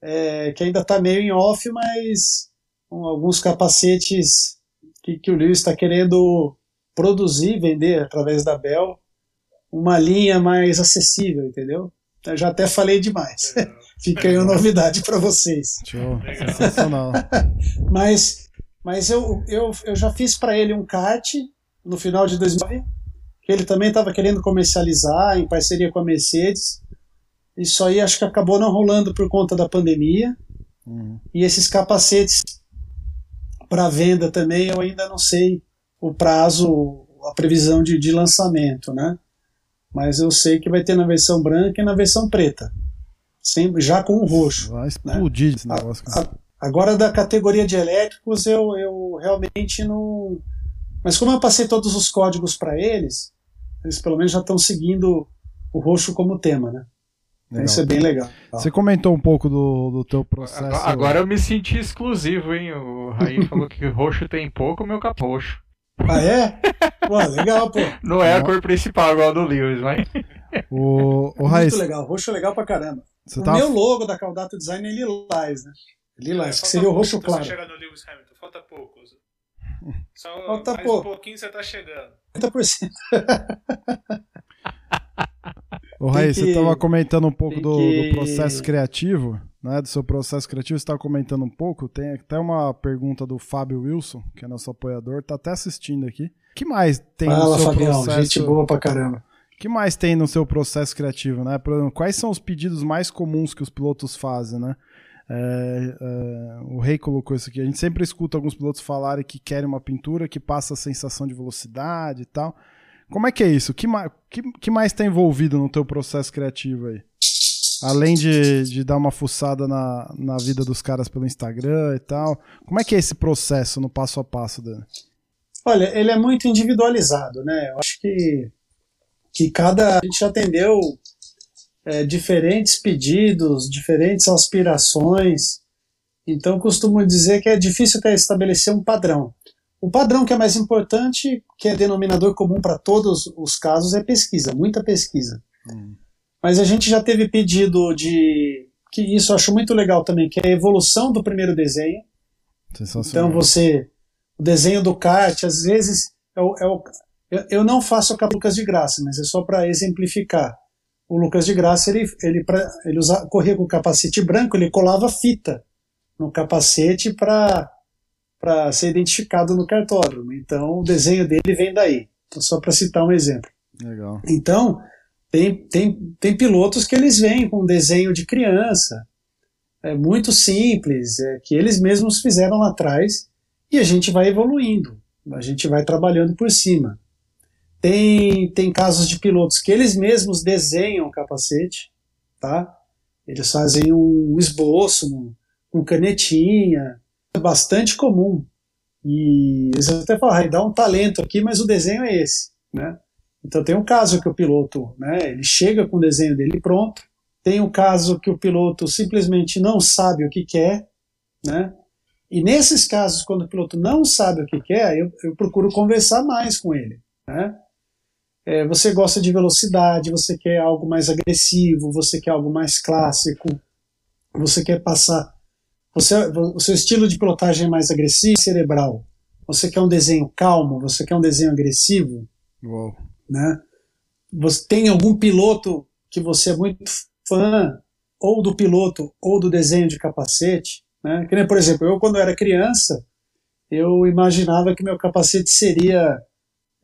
Speaker 2: é, que ainda está meio em off, mas com alguns capacetes que, que o Lewis está querendo produzir, vender através da Bell, uma linha mais acessível, entendeu? Eu já até falei demais. Fica aí uma novidade para vocês.
Speaker 1: Show. Sensacional.
Speaker 2: Mas, mas eu, eu, eu já fiz para ele um kart no final de 2009, que ele também estava querendo comercializar em parceria com a Mercedes. Isso aí acho que acabou não rolando por conta da pandemia.
Speaker 1: Uhum.
Speaker 2: E esses capacetes para venda também eu ainda não sei o prazo, a previsão de, de lançamento, né? Mas eu sei que vai ter na versão branca e na versão preta. Sempre, já com o roxo.
Speaker 1: Vai explodir esse negócio.
Speaker 2: A- a- agora da categoria de elétricos eu, eu realmente não. Mas como eu passei todos os códigos para eles, eles pelo menos já estão seguindo o roxo como tema, né? Então
Speaker 1: Legal.
Speaker 2: Isso é bem legal.
Speaker 1: Você comentou um pouco do, do teu processo.
Speaker 3: Agora, eu me senti exclusivo, hein? O Raí falou que roxo tem pouco, o meu capô roxo.
Speaker 2: Ah, é? Pô, legal, pô.
Speaker 3: Não é a cor principal igual a do Lewis, mas.
Speaker 1: O, o
Speaker 2: Muito
Speaker 1: Raiz,
Speaker 2: legal. Roxo é legal pra caramba.
Speaker 1: você
Speaker 2: o
Speaker 1: tava.
Speaker 2: meu logo da Caldato Design é lilás, né? Lilás, que seria o
Speaker 4: pouco
Speaker 2: roxo
Speaker 4: pra você
Speaker 2: claro.
Speaker 4: chegar no Lewis Hamilton, falta pouco. Só
Speaker 2: Falta
Speaker 4: mais
Speaker 2: pouco.
Speaker 4: um pouquinho você tá chegando.
Speaker 2: 50%.
Speaker 1: O Raiz,
Speaker 2: Tem
Speaker 1: você
Speaker 2: que-
Speaker 1: estava comentando um pouco do,
Speaker 2: que-
Speaker 1: do processo criativo, né? Do seu processo criativo, você estava comentando um pouco. Tem até uma pergunta do Fábio Wilson, que é nosso apoiador, tá até assistindo aqui. O que mais tem no
Speaker 2: Fala,
Speaker 1: seu
Speaker 2: Fabião.
Speaker 1: processo?
Speaker 2: Gente boa pra caramba.
Speaker 1: que mais tem no seu processo criativo, né? Exemplo, quais são os pedidos mais comuns que os pilotos fazem, né? É, é, o Rei colocou isso aqui. A gente sempre escuta alguns pilotos falarem que querem uma pintura que passa a sensação de velocidade e tal. Como é que é isso? O que, que, que mais está envolvido no teu processo criativo aí? Além de, de dar uma fuçada na, na vida dos caras pelo Instagram e tal. Como é que é esse processo no passo a passo dele?
Speaker 2: Olha, ele é muito individualizado, né? Eu acho que, que cada. A gente já atendeu é, diferentes pedidos, diferentes aspirações. Então, costumo dizer que é difícil até estabelecer um padrão. O padrão que é mais importante, que é denominador comum para todos os casos, é pesquisa, muita pesquisa. Mas a gente já teve pedido de. que isso eu acho muito legal também, que é a evolução do primeiro desenho. Então você. O desenho do kart, às vezes. É o, é o- eu, eu não faço a Lucas de Graça, mas é só para exemplificar. O Lucas de Graça, ele, ele, pra, ele usa, corria com o capacete branco, ele colava fita no capacete para ser identificado no cartódromo. Então o desenho dele vem daí. Então, só para citar um exemplo.
Speaker 1: Legal.
Speaker 2: Então, tem, tem, tem pilotos que eles vêm com desenho de criança, é muito simples, é, que eles mesmos fizeram lá atrás, e a gente vai evoluindo, a gente vai trabalhando por cima. Tem, tem casos de pilotos que eles mesmos desenham o capacete, tá? Eles fazem um esboço um- com canetinha, é bastante comum. E eles até falam, "Ai, dá um talento aqui, mas o desenho é esse, né? Então tem um caso que o piloto, né, ele chega com o desenho dele pronto. Tem um caso que o piloto simplesmente não sabe o que quer, né? E nesses casos, quando o piloto não sabe o que quer, eu, eu procuro conversar mais com ele, né? É, você gosta de velocidade, você quer algo mais agressivo, você quer algo mais clássico, você quer passar. Você, o seu estilo de pilotagem é mais agressivo, cerebral. Você quer um desenho calmo, você quer um desenho agressivo,
Speaker 1: Uou.
Speaker 2: Né? Você tem algum piloto que você é muito fã, ou do piloto, ou do desenho de capacete, né? Que nem, por exemplo, eu quando era criança, eu imaginava que meu capacete seria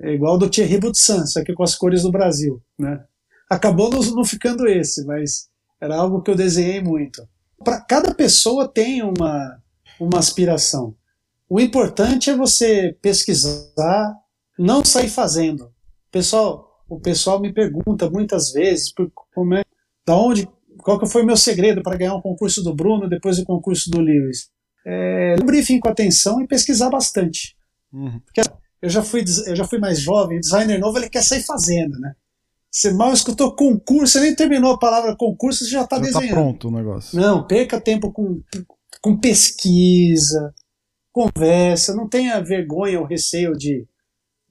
Speaker 2: é, igual do Thierry Boutsan, só que com as cores do Brasil, né? Acabou não ficando esse, mas era algo que eu desenhei muito. Para cada pessoa tem uma uma aspiração. O importante é você pesquisar, não sair fazendo. Pessoal, o pessoal me pergunta muitas vezes por, como é, da onde, qual que foi o meu segredo para ganhar um concurso do Bruno depois do concurso do Lewis. É, um briefing com atenção e pesquisar bastante.
Speaker 1: Uhum.
Speaker 2: Eu já fui, eu já fui mais jovem, designer novo, ele quer sair fazendo, né? Você mal escutou concurso, você nem terminou a palavra concurso, você já está
Speaker 1: tá
Speaker 2: desenhando.
Speaker 1: pronto o negócio.
Speaker 2: Não, perca tempo com, com pesquisa, conversa, não tenha vergonha ou receio de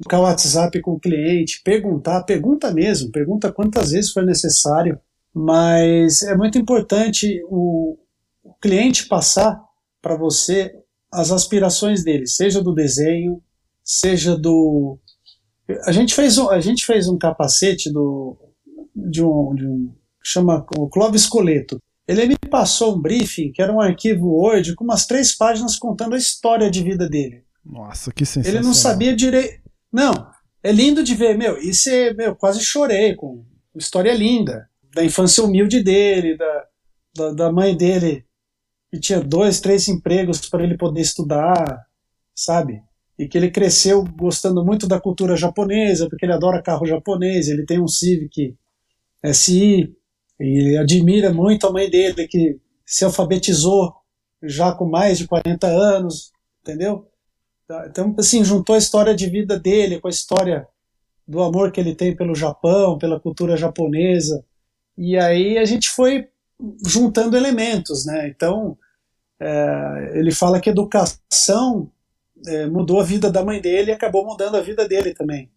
Speaker 2: ficar o WhatsApp com o cliente, perguntar, pergunta mesmo, pergunta quantas vezes for necessário, mas é muito importante o, o cliente passar para você as aspirações dele, seja do desenho, seja do a gente fez um, a gente fez um capacete do de um, de um chama o Clóvis Coleto. Ele me passou um briefing, que era um arquivo Word, com umas três páginas contando a história de vida dele.
Speaker 1: Nossa, que sensacional.
Speaker 2: Ele não sabia direito. Não, é lindo de ver, meu. Isso é, meu, quase chorei com história linda. Da infância humilde dele, da, da, da mãe dele, que tinha dois, três empregos para ele poder estudar, sabe? E que ele cresceu gostando muito da cultura japonesa, porque ele adora carro japonês, ele tem um Civic SI, e ele admira muito a mãe dele, que se alfabetizou já com mais de 40 anos, entendeu? Então, assim, juntou a história de vida dele com a história do amor que ele tem pelo Japão, pela cultura japonesa. E aí a gente foi juntando elementos, né? Então, é, ele fala que educação é, mudou a vida da mãe dele e acabou mudando a vida dele também.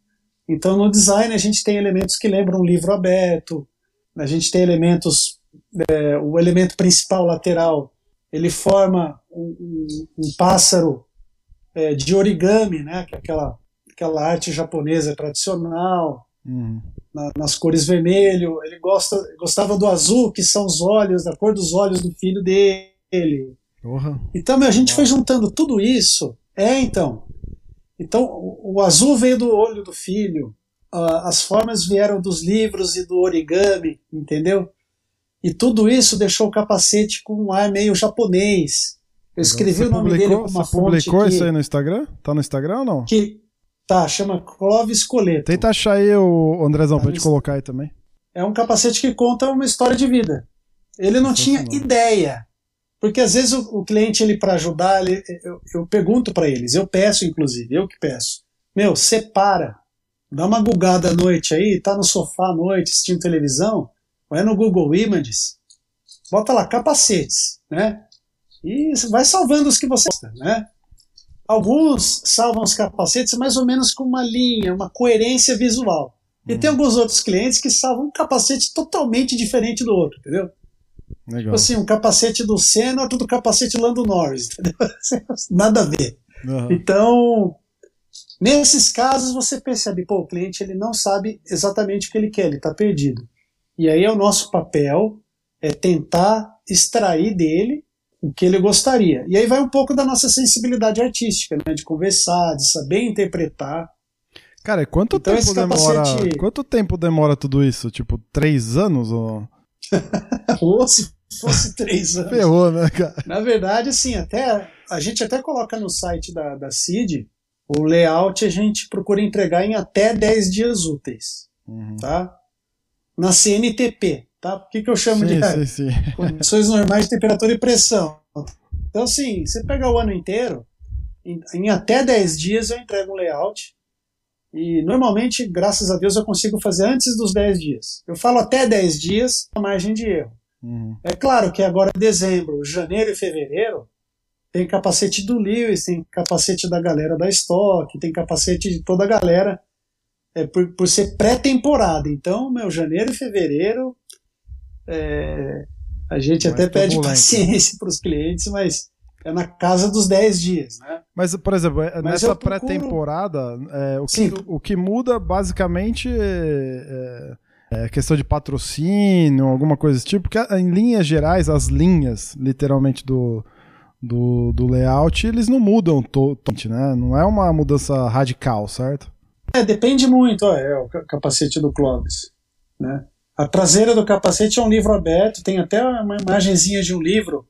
Speaker 2: Então, no design, a gente tem elementos que lembram um livro aberto, a gente tem elementos, é, o elemento principal lateral, ele forma um, um, um pássaro é, de origami, né? É aquela, aquela arte japonesa tradicional,
Speaker 1: Uhum.
Speaker 2: na- nas cores vermelho. Ele gosta, gostava do azul, que são os olhos, da cor dos olhos do filho dele.
Speaker 1: Porra.
Speaker 2: Então, a gente foi juntando tudo isso. É, então. Então, o, o azul veio do olho do filho, ah, as formas vieram dos livros e do origami, entendeu? E tudo isso deixou o capacete com um ar meio japonês. Eu escrevi
Speaker 1: Você
Speaker 2: o nome dele
Speaker 1: publicou-
Speaker 2: com uma
Speaker 1: Você publicou
Speaker 2: fonte
Speaker 1: isso aí
Speaker 2: que,
Speaker 1: no Instagram? Tá no Instagram ou não?
Speaker 2: que tá, chama Clovis Coleto.
Speaker 1: Tenta achar aí o Andrezão
Speaker 2: Tá
Speaker 1: pra gente colocar aí também.
Speaker 2: É um capacete que conta uma história de vida. Ele não tinha ideia. Porque às vezes o, o cliente, ele para ajudar, ele- eu, eu pergunto para eles, eu peço inclusive, eu que peço. Meu, separa. Dá uma gugada à noite aí, tá no sofá à noite assistindo televisão, vai no Google Images, bota lá capacetes, né? E vai salvando os que você gosta, né? Alguns salvam os capacetes mais ou menos com uma linha, uma coerência visual. E tem alguns outros clientes que salvam um capacete totalmente diferente do outro, entendeu?
Speaker 1: Legal.
Speaker 2: Tipo assim, um capacete do Senna, outro do capacete do Lando Norris, entendeu? Nada a ver.
Speaker 1: Aham.
Speaker 2: Então, nesses casos você percebe, pô, o cliente ele não sabe exatamente o que ele quer, ele está perdido. E aí é o nosso papel é tentar extrair dele o que ele gostaria. E aí vai um pouco da nossa sensibilidade artística, né, de conversar, de saber interpretar.
Speaker 1: Cara, quanto
Speaker 2: Então
Speaker 1: tempo demora?
Speaker 2: capacete-
Speaker 1: Quanto tempo demora tudo isso? Tipo, três anos? Ou...
Speaker 2: Ou se fosse três anos.
Speaker 1: Ferrou, né, cara?
Speaker 2: Na verdade, assim, até a gente até coloca no site da, da CID o layout a gente procura entregar em até 10 dias úteis,
Speaker 1: Uhum.
Speaker 2: tá? Na CNTP, tá? Por que, que eu chamo
Speaker 1: Sim,
Speaker 2: de
Speaker 1: sim, sim.
Speaker 2: condições normais de temperatura e pressão? Então, assim, você pega o ano inteiro, em, em até 10 dias eu entrego um layout e normalmente, graças a Deus, eu consigo fazer antes dos 10 dias. Eu falo até 10 dias, a margem de erro.
Speaker 1: Uhum.
Speaker 2: É claro que agora dezembro, janeiro e fevereiro tem capacete do Lewis, tem capacete da galera da Stock, tem capacete de toda a galera, é, por, por ser pré-temporada. Então, meu, janeiro e fevereiro é, a gente
Speaker 1: Mais
Speaker 2: até pede paciência para os clientes, mas é na casa dos 10 dias, né?
Speaker 1: Mas, por exemplo, é-
Speaker 2: Mas
Speaker 1: nessa
Speaker 2: procuro-
Speaker 1: pré-temporada, é, o, que, o que muda basicamente é, é questão de patrocínio, alguma coisa desse tipo, porque em linhas gerais, as linhas, literalmente, do, do, do layout, eles não mudam totalmente, né? Não é uma mudança radical, certo?
Speaker 2: É, depende muito, ó, é o ca- capacete do Clóvis, né? A traseira do capacete é um livro aberto, tem até uma imagenzinha de um livro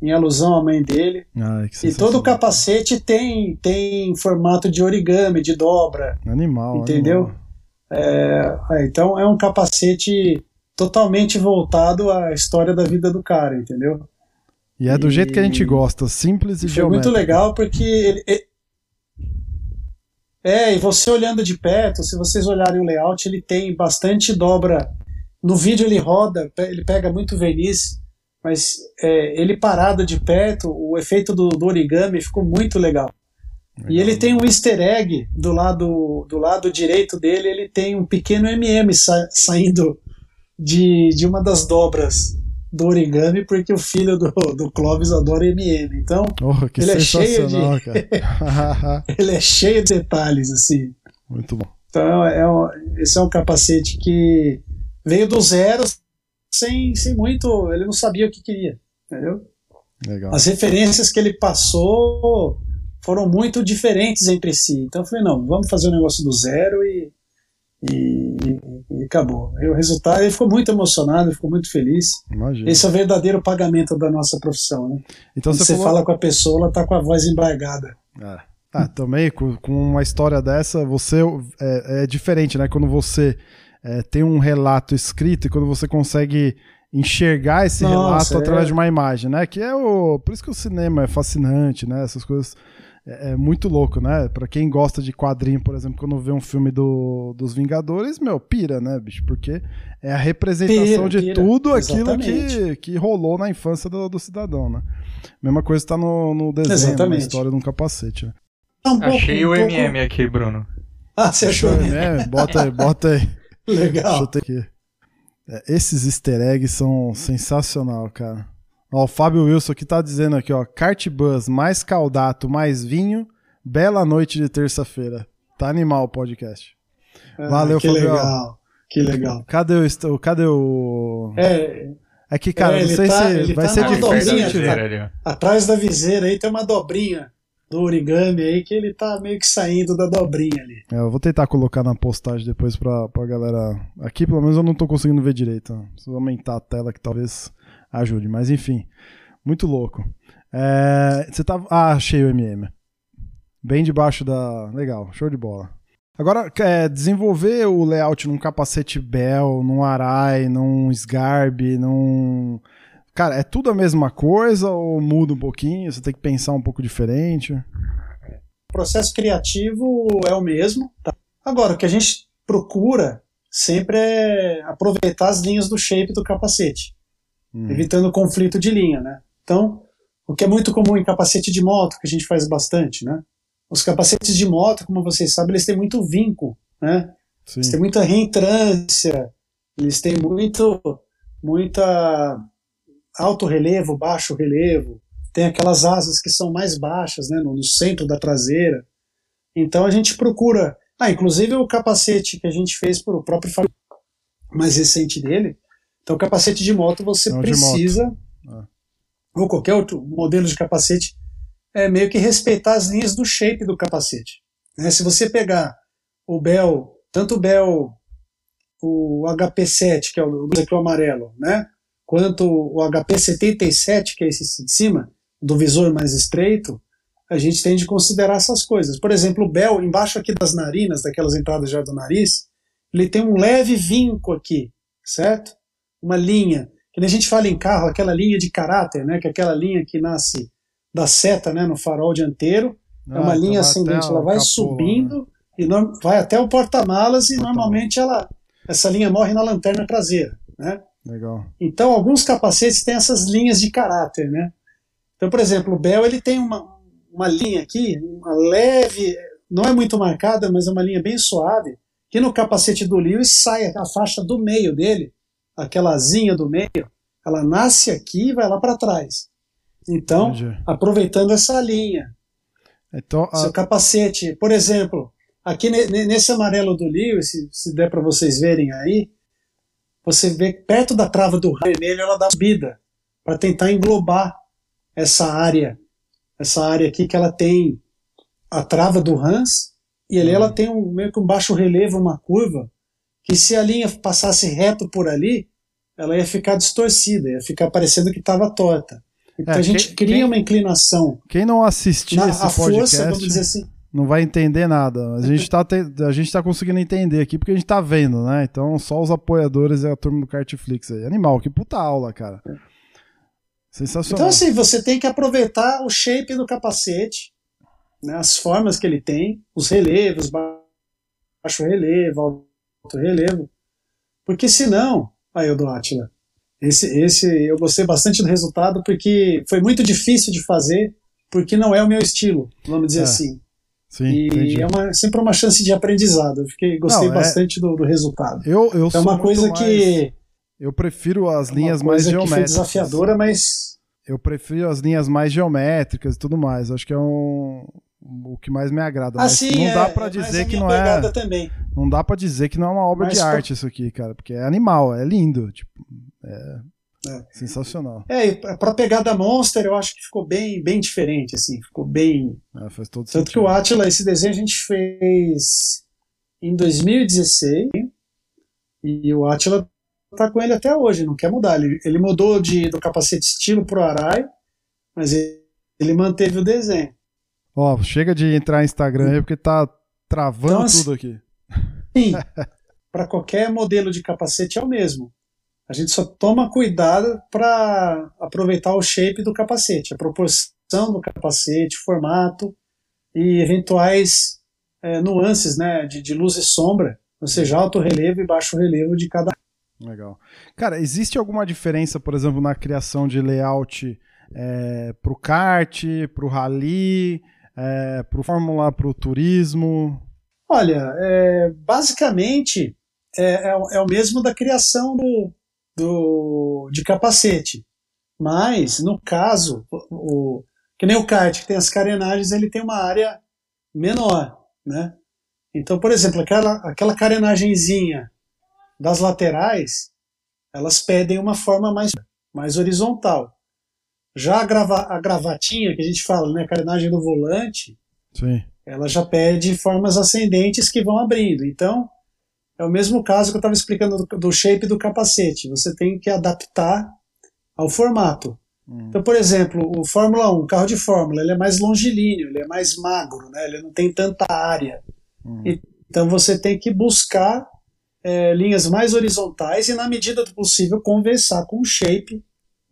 Speaker 2: em alusão à mãe dele.
Speaker 1: Ai,
Speaker 2: E todo o capacete tem, tem formato de origami, de dobra.
Speaker 1: Animal,
Speaker 2: Entendeu?
Speaker 1: animal.
Speaker 2: É, é, então é um capacete totalmente voltado à história da vida do cara, entendeu?
Speaker 1: E é do
Speaker 2: E-
Speaker 1: jeito que a gente gosta, simples e
Speaker 2: Foi muito
Speaker 1: geométrico.
Speaker 2: legal porque ele, ele- é, e você olhando de perto, se vocês olharem o layout, ele tem bastante dobra. No vídeo ele roda, ele pega muito verniz, mas é, ele parado de perto, o efeito do, do origami ficou muito legal. E ele tem um easter egg do lado, do lado direito dele, ele tem um pequeno MM sa- saindo de, de uma das dobras do origami, porque o filho do, do Clóvis adora MM. Então,
Speaker 1: Oh, que
Speaker 2: Ele é cheio
Speaker 1: cara.
Speaker 2: ele é cheio de detalhes, assim.
Speaker 1: Muito bom.
Speaker 2: Então, é um- esse é um capacete que veio do zero, sem, sem muito. Ele não sabia o que queria, entendeu?
Speaker 1: Legal.
Speaker 2: As referências que ele passou foram muito diferentes entre si. Então eu falei, não, vamos fazer o negócio do zero e, e, e acabou. E o resultado, ele ficou muito emocionado, ficou muito feliz.
Speaker 1: Imagina.
Speaker 2: Esse é o verdadeiro pagamento da nossa profissão, né?
Speaker 1: Então
Speaker 2: Quando
Speaker 1: você falou.
Speaker 2: fala com a pessoa, ela tá com a voz embargada.
Speaker 1: É. Ah, também com, com uma história dessa, você é, é diferente, né? Quando você é, tem um relato escrito e quando você consegue enxergar esse
Speaker 2: Nossa,
Speaker 1: relato
Speaker 2: é.
Speaker 1: através de uma imagem, né? Que é o. Por isso que o cinema é fascinante, né? Essas coisas. É, é muito louco, né? Pra quem gosta de quadrinho, por exemplo, quando vê um filme do, dos Vingadores, meu, pira, né, bicho? Porque é a representação
Speaker 2: Pira,
Speaker 1: de
Speaker 2: pira.
Speaker 1: tudo aquilo que,
Speaker 2: Exatamente.
Speaker 1: que rolou na infância do, do cidadão, né? Mesma coisa tá no, no desenho, na
Speaker 2: Exatamente.
Speaker 1: história de um capacete. Né?
Speaker 2: Um pouco-
Speaker 3: Achei
Speaker 2: um
Speaker 3: o
Speaker 2: pouco-
Speaker 3: MM aqui, Bruno.
Speaker 2: Ah, você achou?
Speaker 1: É, bota aí, bota aí. Deixa
Speaker 2: Legal.
Speaker 1: eu ter aqui. É, esses easter eggs são sensacional, cara. Ó, o Fábio Wilson aqui tá dizendo aqui, ó. Kart Bus, mais caldato, mais vinho. Bela noite de terça-feira. Tá animal o podcast.
Speaker 2: Ah,
Speaker 1: Valeu,
Speaker 2: que legal. Que legal.
Speaker 1: Cadê o. Cadê o.
Speaker 2: É,
Speaker 1: É que, cara,
Speaker 2: É,
Speaker 1: não sei
Speaker 2: tá-
Speaker 1: se vai
Speaker 2: tá
Speaker 1: ser difícil.
Speaker 2: dobrinha, cara. atrás da viseira aí tem uma dobrinha do origami aí que ele tá meio que saindo da dobrinha ali.
Speaker 1: É, eu vou tentar colocar na postagem depois pra, pra galera. Aqui, pelo menos, eu não tô conseguindo ver direito. né? Preciso aumentar a tela que talvez ajude. Mas enfim, muito louco. É, você tá. Ah, achei o MM. Bem debaixo da. Legal, show de bola. Agora, é, desenvolver o layout num capacete Bell, num Arai, num Sgarb, num. Cara, é tudo a mesma coisa ou muda um pouquinho? Você tem que pensar um pouco diferente?
Speaker 2: O processo criativo é o mesmo. tá? Agora, o que a gente procura sempre é aproveitar as linhas do shape do capacete,
Speaker 1: Hum.
Speaker 2: evitando o conflito de linha, né? Então, o que é muito comum em capacete de moto, que a gente faz bastante, né? Os capacetes de moto, como vocês sabem, eles têm muito vinco, né?
Speaker 1: Sim.
Speaker 2: Eles têm muita reentrância, eles têm muito, muita alto relevo, baixo relevo, tem aquelas asas que são mais baixas, né, no, no centro da traseira. Então a gente procura, ah, inclusive o capacete que a gente fez para o próprio mais recente dele. Então capacete de moto você
Speaker 1: Não,
Speaker 2: precisa,
Speaker 1: Ah.
Speaker 2: ou qualquer outro modelo de capacete, é meio que respeitar as linhas do shape do capacete. né? Se você pegar o Bell, tanto o Bell, o HP7, que é o, aqui o amarelo, né? Quanto o HP77, que é esse de cima, do visor mais estreito, a gente tem de considerar essas coisas. Por exemplo, o Bell, embaixo aqui das narinas, daquelas entradas já do nariz, ele tem um leve vinco aqui, certo? Uma linha. Que a gente fala em carro, aquela linha de caráter, né? Que é aquela linha que nasce da seta né, no farol dianteiro. é uma
Speaker 1: Ah,
Speaker 2: linha
Speaker 1: então
Speaker 2: ascendente, ela vai
Speaker 1: lá,
Speaker 2: subindo
Speaker 1: né?
Speaker 2: e vai até o porta-malas e
Speaker 1: Porta-malas.
Speaker 2: normalmente ela, essa linha morre na lanterna traseira, né?
Speaker 1: Legal.
Speaker 2: Então, alguns capacetes têm essas linhas de caráter, né? Então, por exemplo, o Bell ele tem uma, uma linha aqui, uma leve, não é muito marcada, mas é uma linha bem suave, que no capacete do Lewis sai a faixa do meio dele, aquela asinha do meio, ela nasce aqui e vai lá para trás. Então,
Speaker 1: Entendi.
Speaker 2: aproveitando essa linha,
Speaker 1: Então, a-
Speaker 2: seu capacete, por exemplo, aqui ne- ne- nesse amarelo do Lewis, se, se der para vocês verem aí, você vê perto da trava do vermelho ela dá subida para tentar englobar essa área, essa área aqui que ela tem a trava do Hans e ali ela tem um meio que um baixo relevo, uma curva que se a linha passasse reto por ali, ela ia ficar distorcida, ia ficar parecendo que estava torta. Então
Speaker 1: É,
Speaker 2: a gente
Speaker 1: quem-
Speaker 2: cria
Speaker 1: quem-
Speaker 2: uma inclinação
Speaker 1: quem não assistir
Speaker 2: na
Speaker 1: esse
Speaker 2: a
Speaker 1: podcast
Speaker 2: força, vamos dizer assim.
Speaker 1: Não vai entender nada. A gente, tá te- a gente tá conseguindo entender aqui porque a gente tá vendo, né? Então, só os apoiadores e a turma do Cartflix aí. Animal, que puta aula, cara. Sensacional.
Speaker 2: Então, assim, você tem que aproveitar o shape do capacete, né, as formas que ele tem, os relevos, ba- baixo relevo, alto relevo, porque senão, aí o do Atila, esse, esse eu gostei bastante do resultado porque foi muito difícil de fazer, porque não é o meu estilo, vamos dizer
Speaker 1: É,
Speaker 2: assim.
Speaker 1: Sim,
Speaker 2: E
Speaker 1: entendi.
Speaker 2: é uma, sempre uma chance de aprendizado. Eu fiquei, gostei
Speaker 1: Não, é-
Speaker 2: bastante do, do resultado.
Speaker 1: Eu, eu
Speaker 2: É
Speaker 1: sou
Speaker 2: uma coisa
Speaker 1: mais-
Speaker 2: que.
Speaker 1: Eu prefiro as
Speaker 2: uma
Speaker 1: linhas mais
Speaker 2: coisa que foi
Speaker 1: geométricas.
Speaker 2: desafiadora, mas
Speaker 1: Eu prefiro as linhas mais geométricas e tudo mais. Acho que é um o que mais me agrada. Mas
Speaker 2: assim
Speaker 1: não
Speaker 2: é,
Speaker 1: dá pra
Speaker 2: é
Speaker 1: dizer que não é.
Speaker 2: também.
Speaker 1: Não dá pra dizer que não é uma obra
Speaker 2: Mas
Speaker 1: de arte isso aqui, cara, porque é animal, é lindo, tipo, É, é. sensacional.
Speaker 2: É, para pegar da Monster eu acho que ficou bem, bem diferente, assim, ficou bem.
Speaker 1: É, faz todo
Speaker 2: Tanto
Speaker 1: sentido.
Speaker 2: que o Atila, esse desenho a gente fez em 2016 e o Atila tá com ele até hoje, não quer mudar. Ele, ele mudou de, do capacete estilo pro Arai, mas ele, ele manteve o desenho.
Speaker 1: Ó, chega de entrar no Instagram aí porque tá travando
Speaker 2: Então, assim,
Speaker 1: tudo aqui.
Speaker 2: Sim, para qualquer modelo de capacete é o mesmo. A gente só toma cuidado para aproveitar o shape do capacete, a proporção do capacete, formato e eventuais é, nuances né, de, de luz e sombra, ou seja, alto relevo e baixo relevo de cada.
Speaker 1: Legal. Cara, existe alguma diferença, por exemplo, na criação de layout é, pro kart, pro rally, é, pro Fórmula, pro turismo?
Speaker 2: Olha, é, basicamente é, é, é o mesmo da criação do, do, de capacete. Mas, no caso, o, o, que nem o kart, que tem as carenagens, ele tem uma área menor, né? Então, por exemplo, aquela, aquela carenagenzinha das laterais, elas pedem uma forma mais, mais horizontal. Já a, grava, a gravatinha, que a gente fala, né, a carenagem do volante,
Speaker 1: Sim.
Speaker 2: ela já pede formas ascendentes que vão abrindo. Então, é o mesmo caso que eu estava explicando do, do, shape do capacete. Você tem que adaptar ao formato. Hum. Então, por exemplo, o Fórmula 1, carro de Fórmula, ele é mais longilíneo, ele é mais magro, né? ele não tem tanta área. Hum. Então, você tem que buscar é, linhas mais horizontais e, na medida do possível, conversar com o shape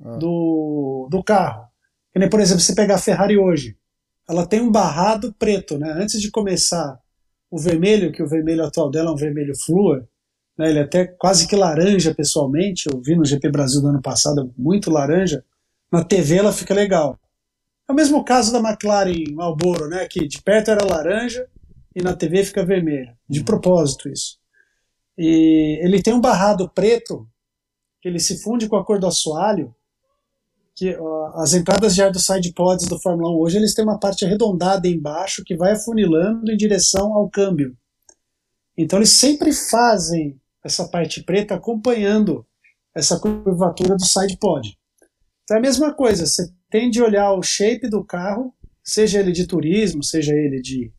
Speaker 2: ah. do, do carro. Que nem, por exemplo, você pegar a Ferrari hoje, ela tem um barrado preto, né? Antes de começar o vermelho, que o vermelho atual dela é um vermelho flúor, né? ele é até quase que laranja pessoalmente, eu vi no GP Brasil do ano passado, muito laranja, na TV ela fica legal. É o mesmo caso da McLaren Marlboro, né? que de perto era laranja e na TV fica vermelho, de propósito isso. E ele tem um barrado preto, que ele se funde com a cor do assoalho, que as entradas de ar do side pods do Fórmula 1 hoje eles têm uma parte arredondada embaixo que vai afunilando em direção ao câmbio. Então eles sempre fazem essa parte preta acompanhando essa curvatura do side pod. Então é a mesma coisa, você tem de olhar o shape do carro, seja ele de turismo, seja ele de,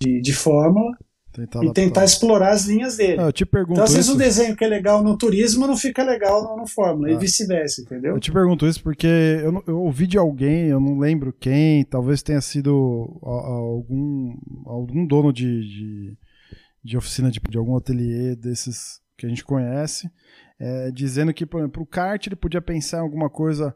Speaker 2: de, de fórmula, tentar e tentar explorar as linhas dele.
Speaker 1: Ah, eu te pergunto
Speaker 2: então, às vezes,
Speaker 1: isso...
Speaker 2: um desenho que é legal no turismo não fica legal no, no Fórmula, ah. e vice-versa, entendeu?
Speaker 1: Eu te pergunto isso porque eu, eu, ouvi de alguém, eu não lembro quem, talvez tenha sido algum, algum dono de, de, de oficina de, de algum ateliê desses que a gente conhece, é, dizendo que, por exemplo, o kart ele podia pensar em alguma coisa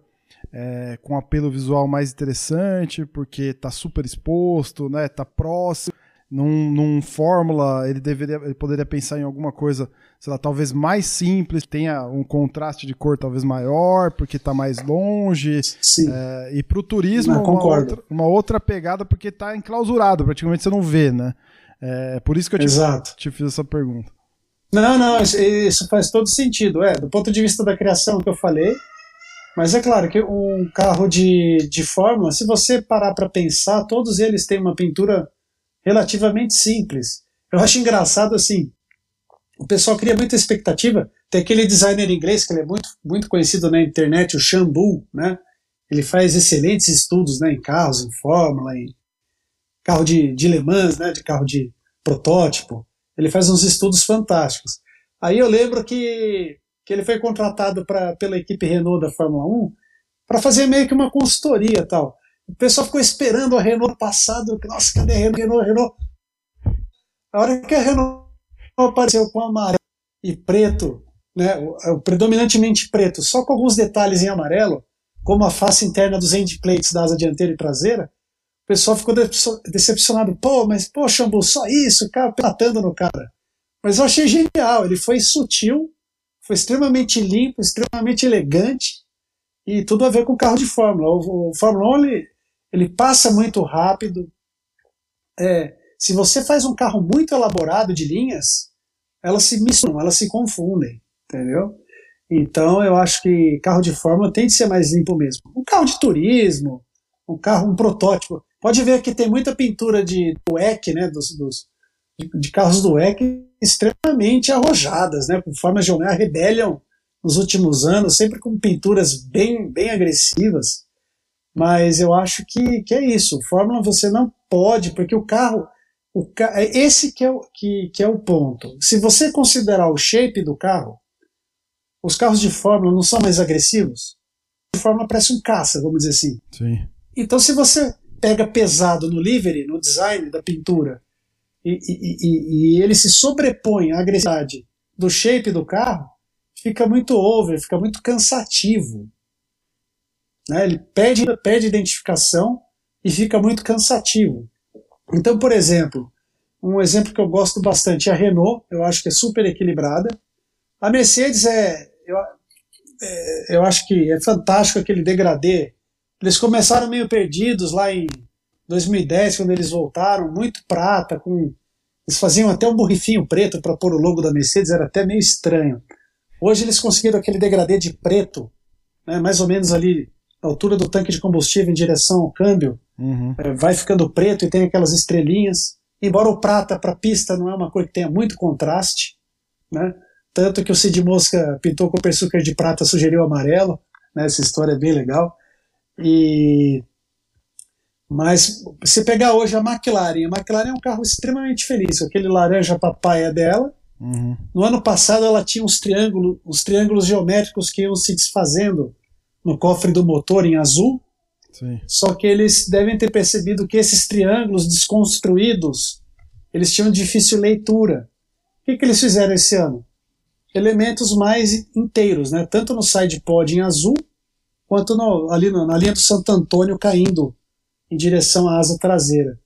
Speaker 1: é, com apelo visual mais interessante, porque está super exposto, né, tá próximo num, num fórmula, ele deveria, ele poderia pensar em alguma coisa, sei lá, talvez mais simples, tenha um contraste de cor talvez maior, porque está mais longe.
Speaker 2: Sim.
Speaker 1: É, e para o turismo,
Speaker 2: não,
Speaker 1: uma, outra, uma outra pegada, porque está enclausurado, praticamente você não vê, né? É por isso que eu te, te fiz essa pergunta.
Speaker 2: Não, não, isso faz todo sentido. É, do ponto de vista da criação que eu falei, mas é claro que um carro de, de fórmula, se você parar para pensar, todos eles têm uma pintura relativamente simples. Eu acho engraçado assim, o pessoal cria muita expectativa. Tem aquele designer inglês que ele é muito, muito conhecido na internet, o Shambu, né? Ele faz excelentes estudos né, em carros, em fórmula, em carro de, de Le Mans, né, de carro de protótipo. Ele faz uns estudos fantásticos. Aí eu lembro que, que ele foi contratado pra, pela equipe Renault da Fórmula 1 para fazer meio que uma consultoria tal. O pessoal ficou esperando a Renault passado. Nossa, cadê a Renault? Renault? A hora que a Renault apareceu com amarelo e preto, né, o, predominantemente preto, só com alguns detalhes em amarelo, como a face interna dos endplates da asa dianteira e traseira, o pessoal ficou decepcionado. Pô, mas, pô, Xambu, só isso, cara, matando no cara. Mas eu achei genial, ele foi sutil, foi extremamente limpo, extremamente elegante, e tudo a ver com carro de Fórmula. O, o Fórmula 1, ele, ele passa muito rápido. É, se você faz um carro muito elaborado de linhas, elas se misturam, elas se confundem, entendeu? Então eu acho que carro de Fórmula tem de ser mais limpo mesmo. Um carro de turismo, um carro, um protótipo. Pode ver que tem muita pintura de WEC, né, dos, dos de, de, carros do WEC extremamente arrojadas, né, com formas geométricas, Rebellion nos últimos anos, sempre com pinturas bem, bem agressivas. Mas eu acho que, que é isso. Fórmula você não pode, porque o carro. O ca... É esse que é, o, que, que é o ponto. Se você considerar o shape do carro, os carros de Fórmula não são mais agressivos. De Fórmula parece um caça, vamos dizer assim.
Speaker 1: Sim.
Speaker 2: Então, se você pega pesado no livery, no design da pintura, e, e, e, e ele se sobrepõe à agressividade do shape do carro, fica muito over, fica muito cansativo. Né? Ele pede, pede identificação e fica muito cansativo. Então, por exemplo, um exemplo que eu gosto bastante é a Renault, eu acho que é super equilibrada. A Mercedes é, eu, é, eu acho que é fantástico aquele degradê. Eles começaram meio perdidos lá em 2010, quando eles voltaram, muito prata, com eles faziam até um borrifinho preto para pôr o logo da Mercedes, era até meio estranho. Hoje eles conseguiram aquele degradê de preto, né, mais ou menos ali na altura do tanque de combustível em direção ao câmbio,
Speaker 1: Uhum.
Speaker 2: é, vai ficando preto e tem aquelas estrelinhas. Embora o prata para pista não é uma cor que tenha muito contraste, né? Tanto que o Cid Mosca pintou com o açúcar de prata, sugeriu amarelo, né? Essa história é bem legal. E mas se pegar hoje a McLaren, a McLaren é um carro extremamente feliz, aquele laranja papaya dela.
Speaker 1: Uhum.
Speaker 2: No ano passado ela tinha uns triângulos, uns triângulos geométricos que iam se desfazendo no cofre do motor em azul.
Speaker 1: Sim.
Speaker 2: Só que eles devem ter percebido que esses triângulos desconstruídos, eles tinham difícil leitura. O que, que eles fizeram esse ano? Elementos mais inteiros, né? tanto no side pod em azul, quanto no, ali no, na linha do Santo Antônio caindo em direção à asa traseira.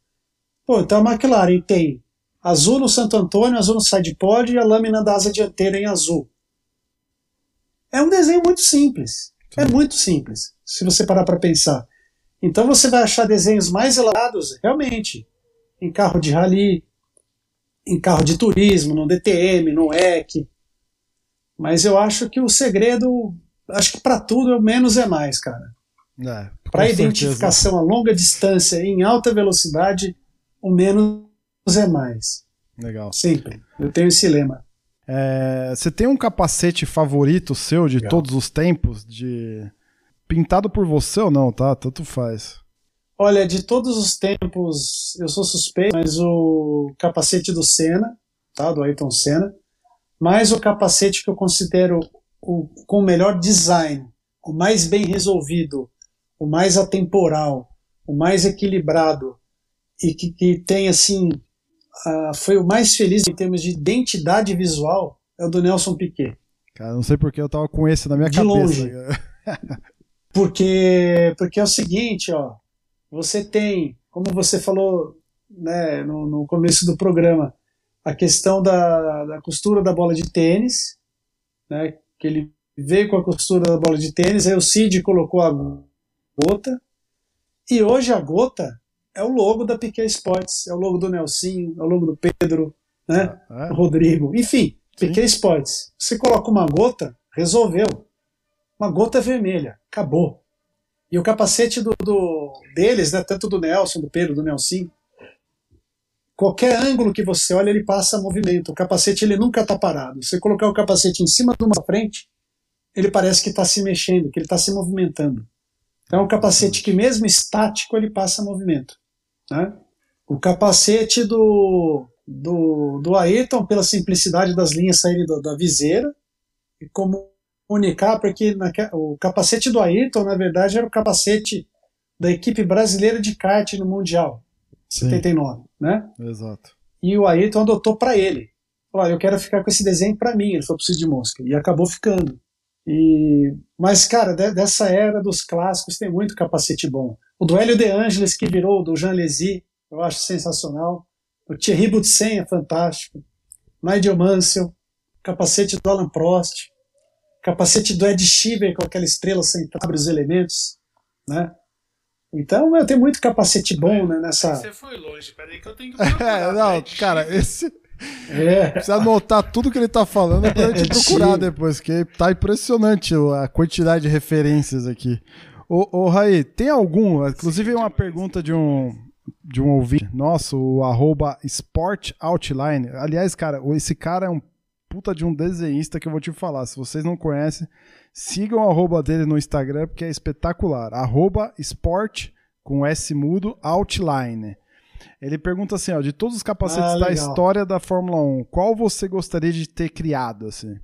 Speaker 2: Pô, então a McLaren tem azul no Santo Antônio, azul no side pod e a lâmina da asa dianteira em azul. É um desenho muito simples. É muito simples, se você parar para pensar. Então você vai achar desenhos mais elaborados, realmente, em carro de rally, em carro de turismo, no DTM, no EC. Mas eu acho que o segredo, acho que para tudo é o menos é mais, cara.
Speaker 1: É,
Speaker 2: Para
Speaker 1: certeza.
Speaker 2: identificação a longa distância em alta velocidade, o menos é mais.
Speaker 1: Legal.
Speaker 2: Sempre. Eu tenho esse lema.
Speaker 1: É, você tem um capacete favorito seu de
Speaker 2: Legal.
Speaker 1: todos os tempos? De pintado por você ou não, tá? Tanto faz.
Speaker 2: Olha, de todos os tempos, eu sou suspeito, mas o capacete do Senna, tá? Do Ayrton Senna, mais o capacete que eu considero o, com o melhor design, o mais bem resolvido, o mais atemporal, o mais equilibrado e que, que tem assim, ah, foi o mais feliz em termos de identidade visual é o do Nelson Piquet.
Speaker 1: Cara, não sei porque eu tava com esse na minha
Speaker 2: De
Speaker 1: cabeça.
Speaker 2: longe. Porque, porque é o seguinte, ó, você tem, como você falou né, no, no começo do programa, a questão da, da costura da bola de tênis, né, que ele veio com a costura da bola de tênis, aí o Cid colocou a gota, e hoje a gota é o logo da Piquet Sports, é o logo do Nelsinho, é o logo do Pedro, né,
Speaker 1: É?
Speaker 2: do Rodrigo, enfim, Piquet Sports. Você coloca uma gota, resolveu. Uma gota vermelha, acabou. E o capacete do, do- deles, né, tanto do Nelson, do Pedro, do Nelson, qualquer ângulo que você olha, ele passa movimento. O capacete ele nunca está parado. Se você colocar o capacete em cima de uma frente, ele parece que está se mexendo, que ele está se movimentando. Então é um capacete que mesmo estático ele passa movimento. Né? O capacete do, do, do Ayrton, pela simplicidade das linhas saírem da, da viseira, e comunicar, porque naque- o capacete do Ayrton, na verdade, era o capacete da equipe brasileira de kart no Mundial,
Speaker 1: Sim.
Speaker 2: 79, né?
Speaker 1: Exato.
Speaker 2: E o Ayrton adotou para ele. Olha, eu quero ficar com esse desenho para mim. Ele foi pro Cid de Mosca. E acabou ficando. E... Mas, cara, de- dessa era dos clássicos tem muito capacete bom. O do Hélio De Angelis, que virou do Jean Lézy, eu acho sensacional. O Thierry Boutsen é fantástico. Nigel Mansell. Capacete do Alan Prost. Capacete do Ed Sheeran com aquela estrela central abre os elementos. Né? Então, eu tenho muito capacete bom né, nessa.
Speaker 4: Você foi longe, peraí que eu tenho que
Speaker 1: É,
Speaker 4: procurar,
Speaker 1: não, cara, esse.
Speaker 2: É.
Speaker 1: Precisa anotar tudo que ele tá falando pra gente procurar depois, que tá impressionante a quantidade de referências aqui. Ô, ô Raí, tem algum? Inclusive uma pergunta de um de um ouvinte nosso, o arroba Sport Outline. Aliás, cara, esse cara é um puta de um desenhista que eu vou te falar. Se vocês não conhecem, sigam o arroba dele no Instagram, porque é espetacular. Arroba Sport com S mudo Outline. Ele pergunta assim, ó, de todos os capacetes
Speaker 2: Ah,
Speaker 1: da história da Fórmula 1, qual você gostaria de ter criado, assim?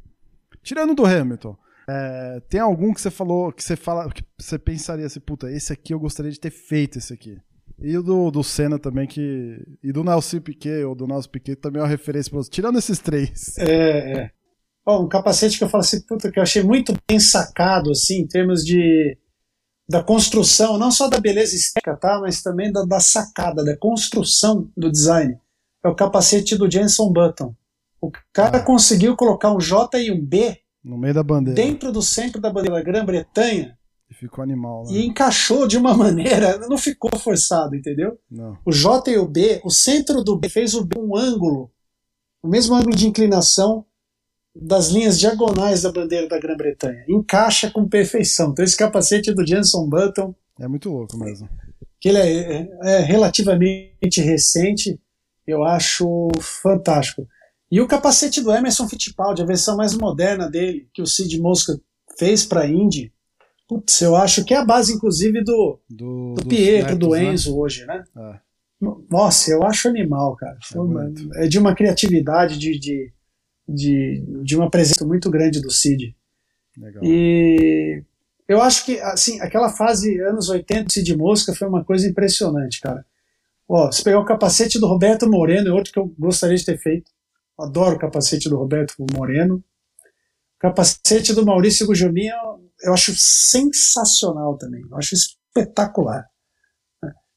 Speaker 1: Tirando do Hamilton. É, tem algum que você falou, que você fala, que você pensaria assim, puta, esse aqui eu gostaria de ter feito esse aqui. E o do, do Senna também, que. E do Nelson Piquet, ou do Nelson Piquet, também é uma referência você. Tirando esses três.
Speaker 2: É, é. Ó, um capacete que eu falo assim, puta, que eu achei muito bem sacado, assim, em termos de da construção, não só da beleza estética, tá? Mas também da, da sacada, da construção do design. É o capacete do Jenson Button. O cara
Speaker 1: Ah.
Speaker 2: conseguiu colocar um J e um B
Speaker 1: No meio da bandeira.
Speaker 2: dentro do centro da bandeira da Grã-Bretanha
Speaker 1: E ficou animal, né?
Speaker 2: e encaixou de uma maneira, não ficou forçado, entendeu?
Speaker 1: Não.
Speaker 2: O J e o B, o centro do B fez o B um ângulo, o mesmo ângulo de inclinação das linhas diagonais da bandeira da Grã-Bretanha. Encaixa com perfeição. Então esse capacete do Jenson Button,
Speaker 1: É muito louco mesmo.
Speaker 2: que ele é, é- é relativamente recente, eu acho fantástico. E o capacete do Emerson Fittipaldi, a versão mais moderna dele, que o Sid Mosca fez para a Indy, putz, eu acho que é a base, inclusive, do,
Speaker 1: Do,
Speaker 2: do Pietro, do
Speaker 1: né?
Speaker 2: Enzo hoje, né?
Speaker 1: É.
Speaker 2: Nossa, eu acho animal, cara.
Speaker 1: É
Speaker 2: uma-. É, de uma criatividade, de, de, de, de uma presença muito grande do Cid.
Speaker 1: Legal.
Speaker 2: E eu acho que, assim, aquela fase anos 80 do Cid Mosca foi uma coisa impressionante, cara. Ó, se pegar o capacete do Roberto Moreno, é outro que eu gostaria de ter feito. Adoro o capacete do Roberto Moreno. O capacete do Maurício Gujomin eu- eu acho sensacional também. Eu acho espetacular.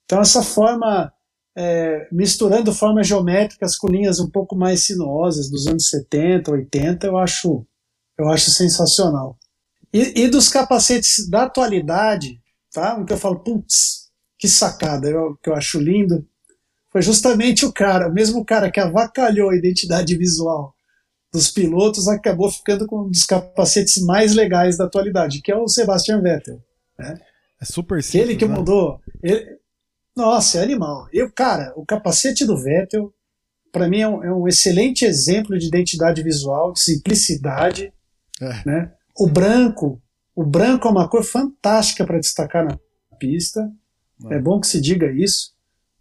Speaker 2: Então, essa forma, é, misturando formas geométricas com linhas um pouco mais sinuosas dos anos 70, 80, eu acho, eu acho sensacional. E, e dos capacetes da atualidade, tá? O que eu falo, putz, que sacada, eu, que eu acho lindo, foi justamente o cara, o mesmo cara que avacalhou a identidade visual dos pilotos, acabou ficando com um dos capacetes mais legais da atualidade, que é o Sebastian Vettel.
Speaker 1: É super simples,
Speaker 2: ele que
Speaker 1: né?
Speaker 2: mudou. ele- Nossa, é animal. Eu, cara, o capacete do Vettel, para mim, é um, é um excelente exemplo de identidade visual, de simplicidade.
Speaker 1: É.
Speaker 2: Né? O branco, o branco é uma cor fantástica para destacar na pista.
Speaker 1: É.
Speaker 2: É bom que se diga isso.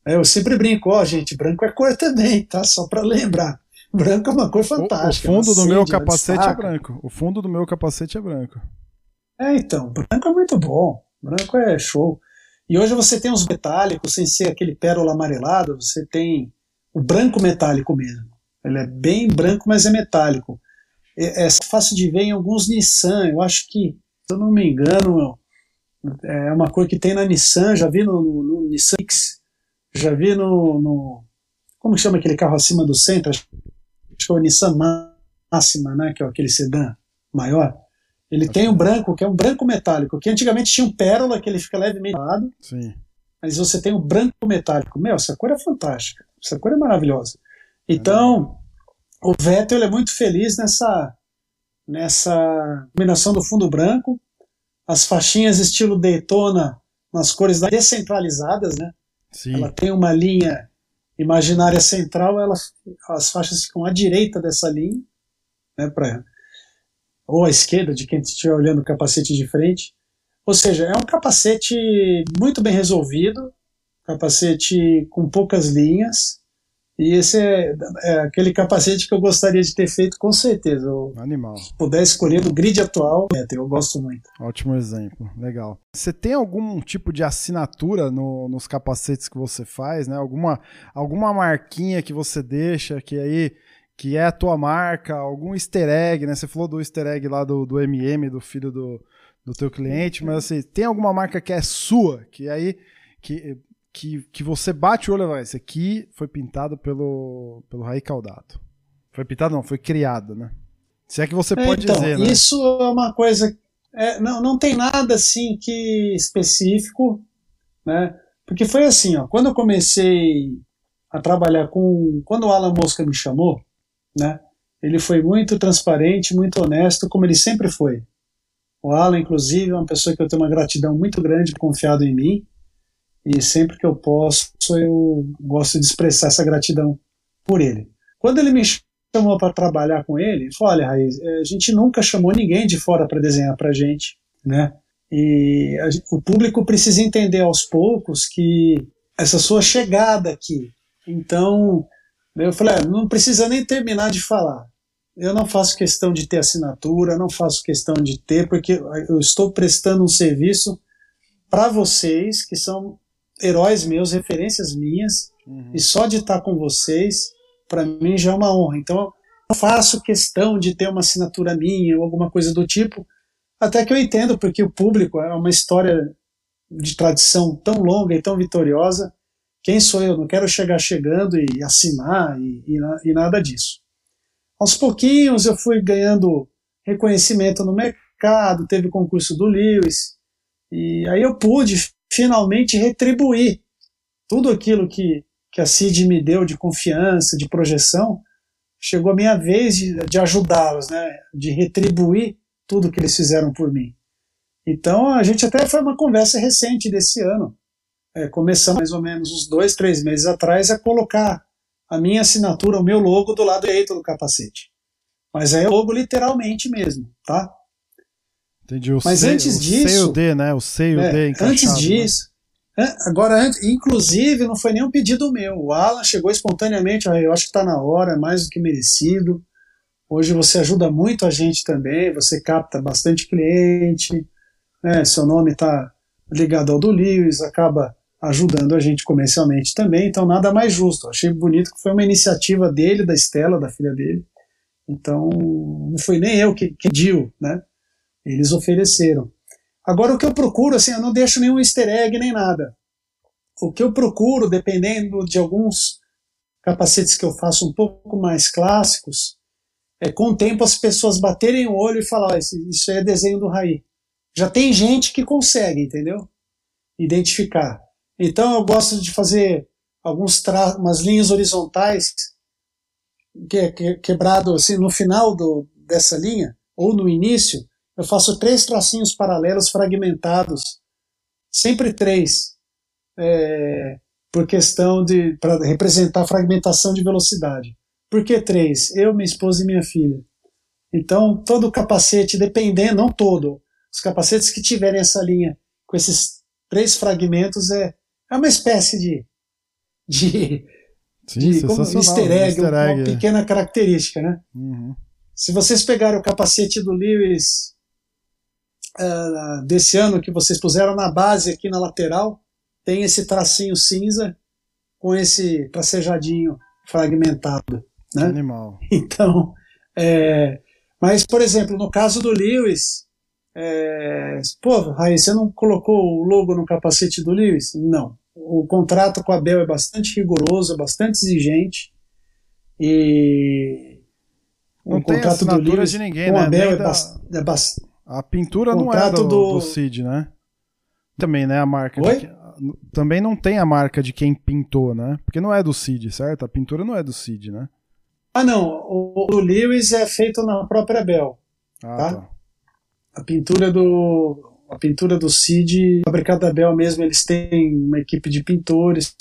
Speaker 2: É, eu sempre brinco, ó, gente, branco é cor também, tá? Só para lembrar. Branco é uma cor
Speaker 1: O, o
Speaker 2: fantástica.
Speaker 1: fundo do meu
Speaker 2: acende,
Speaker 1: capacete é branco. O fundo do meu capacete é branco.
Speaker 2: É, então, branco é muito bom. Branco é show. E hoje você tem os metálicos, sem ser aquele pérola amarelado, você tem o branco metálico mesmo. Ele é bem branco, mas é metálico. É, é fácil de ver em alguns Nissan. Eu acho que, se eu não me engano, é uma cor que tem na Nissan. Já vi no, no, no Nissan X. Já vi no, no. Como que chama aquele carro acima do centro? Acho que é o Nissan Máxima, né? Que é aquele sedã maior. Ele tem um branco, que é um branco metálico, que antigamente tinha um pérola, que ele fica levemente lado,
Speaker 1: Sim.
Speaker 2: mas você tem o branco metálico. Meu, essa cor é fantástica. Essa cor é maravilhosa. Então, o Vettel ele é muito feliz nessa, nessa combinação do fundo branco, as faixinhas estilo Daytona nas cores descentralizadas, né?
Speaker 1: Sim.
Speaker 2: Ela tem uma linha imaginária central, ela, as faixas ficam à direita dessa linha, né, pra, ou à esquerda de quem estiver olhando o capacete de frente. Ou seja, é um capacete muito bem resolvido, capacete com poucas linhas, e esse é, é aquele capacete que eu gostaria de ter feito com certeza. Eu
Speaker 1: Animal.
Speaker 2: puder escolher no grid atual, é, eu gosto muito.
Speaker 1: Ótimo exemplo. Legal. Você tem algum tipo de assinatura no- nos capacetes que você faz, né? Alguma, alguma marquinha que você deixa que aí que é a tua marca, algum easter egg, né? Você falou do easter egg lá do, do MM, do filho do, do teu cliente, mas assim, tem alguma marca que é sua, que aí que, que, que você bate o olho e vai, esse aqui foi pintado pelo, pelo Raí Caldato. Foi pintado não, foi criado, né? Se é que você
Speaker 2: É,
Speaker 1: pode
Speaker 2: então,
Speaker 1: dizer, né?
Speaker 2: Isso é uma coisa. é, não, não tem nada assim que específico, né? Porque foi assim, ó, quando eu comecei a trabalhar com. Quando o Alan Mosca me chamou, né? Ele foi muito transparente, muito honesto, como ele sempre foi. O Alan, inclusive, é uma pessoa que eu tenho uma gratidão muito grande confiado em mim. E sempre que eu posso, eu gosto de expressar essa gratidão por ele. Quando ele me chamou para trabalhar com ele, falou: olha, Raiz, é, a gente nunca chamou ninguém de fora para desenhar para gente, né? E a, o público precisa entender aos poucos que essa sua chegada aqui. Então, eu falei: ah, não precisa nem terminar de falar. Eu não faço questão de ter assinatura, não faço questão de ter, porque eu estou prestando um serviço para vocês, que são heróis meus, referências minhas, uhum. e só de estar com vocês, para mim já é uma honra. Então, eu não faço questão de ter uma assinatura minha ou alguma coisa do tipo, até que eu entendo, porque o público é uma história de tradição tão longa e tão vitoriosa. Quem sou eu? Não quero chegar chegando e assinar e, e, e nada disso. Aos pouquinhos eu fui ganhando reconhecimento no mercado, teve concurso do Lewis, e aí eu pude finalmente retribuir tudo aquilo que, que a CID me deu de confiança, de projeção. Chegou a minha vez de, de ajudá-los, né, de retribuir tudo que eles fizeram por mim. Então a gente até foi uma conversa recente desse ano. É, começamos mais ou menos uns dois, três meses atrás a colocar a minha assinatura, o meu logo do lado direito do capacete. Mas é o logo literalmente mesmo, tá?
Speaker 1: Entendi. O Mas C, antes o disso. C e o D, né? O C e o é, D
Speaker 2: Antes né? disso. Né? Agora, inclusive, não foi nem um pedido meu. O Alan chegou espontaneamente. Eu acho que está na hora, é mais do que merecido. Hoje você ajuda muito a gente também. Você capta bastante cliente. Né? Seu nome está ligado ao do Lewis, acaba ajudando a gente comercialmente também, então nada mais justo. Achei bonito que foi uma iniciativa dele, da Estela, da filha dele. Então, não foi nem eu que, que pediu, né? Eles ofereceram. Agora, o que eu procuro, assim, eu não deixo nenhum easter egg nem nada. O que eu procuro, dependendo de alguns capacetes que eu faço um pouco mais clássicos, é com o tempo as pessoas baterem o olho e falar: oh, isso é desenho do Raí. Já tem gente que consegue, entendeu? Identificar. Então eu gosto de fazer alguns umas linhas horizontais que é quebrado assim no final do, dessa linha ou no início eu faço três tracinhos paralelos fragmentados sempre três é, por questão de para representar a fragmentação de velocidade por que três eu minha esposa e minha filha então todo capacete dependendo não todo os capacetes que tiverem essa linha com esses três fragmentos é é uma espécie de. de, Sim, de como, easter egg, easter egg, uma pequena característica, né? Uhum. Se vocês pegarem o capacete do Lewis uh, desse ano que vocês puseram na base aqui na lateral, tem esse tracinho cinza com esse tracejadinho fragmentado. Né?
Speaker 1: Animal.
Speaker 2: Então, é, mas, por exemplo, no caso do Lewis, é, pô, Raí, você não colocou o logo no capacete do Lewis? Não. O contrato com a Bell é bastante rigoroso, é bastante exigente. E
Speaker 1: não o tem contrato do Lewis de ninguém, com né? a Bell é, da... é bastante. A pintura não é do, do... do Cid, né? Também, né? A marca. De... Também não tem a marca de quem pintou, né? Porque não é do Cid, certo? A pintura não é do Cid, né?
Speaker 2: Ah, não. O, o Lewis é feito na própria Bell. Ah, tá? tá a pintura do a pintura do Cid, fabricada da Bel mesmo, eles têm uma equipe de pintores.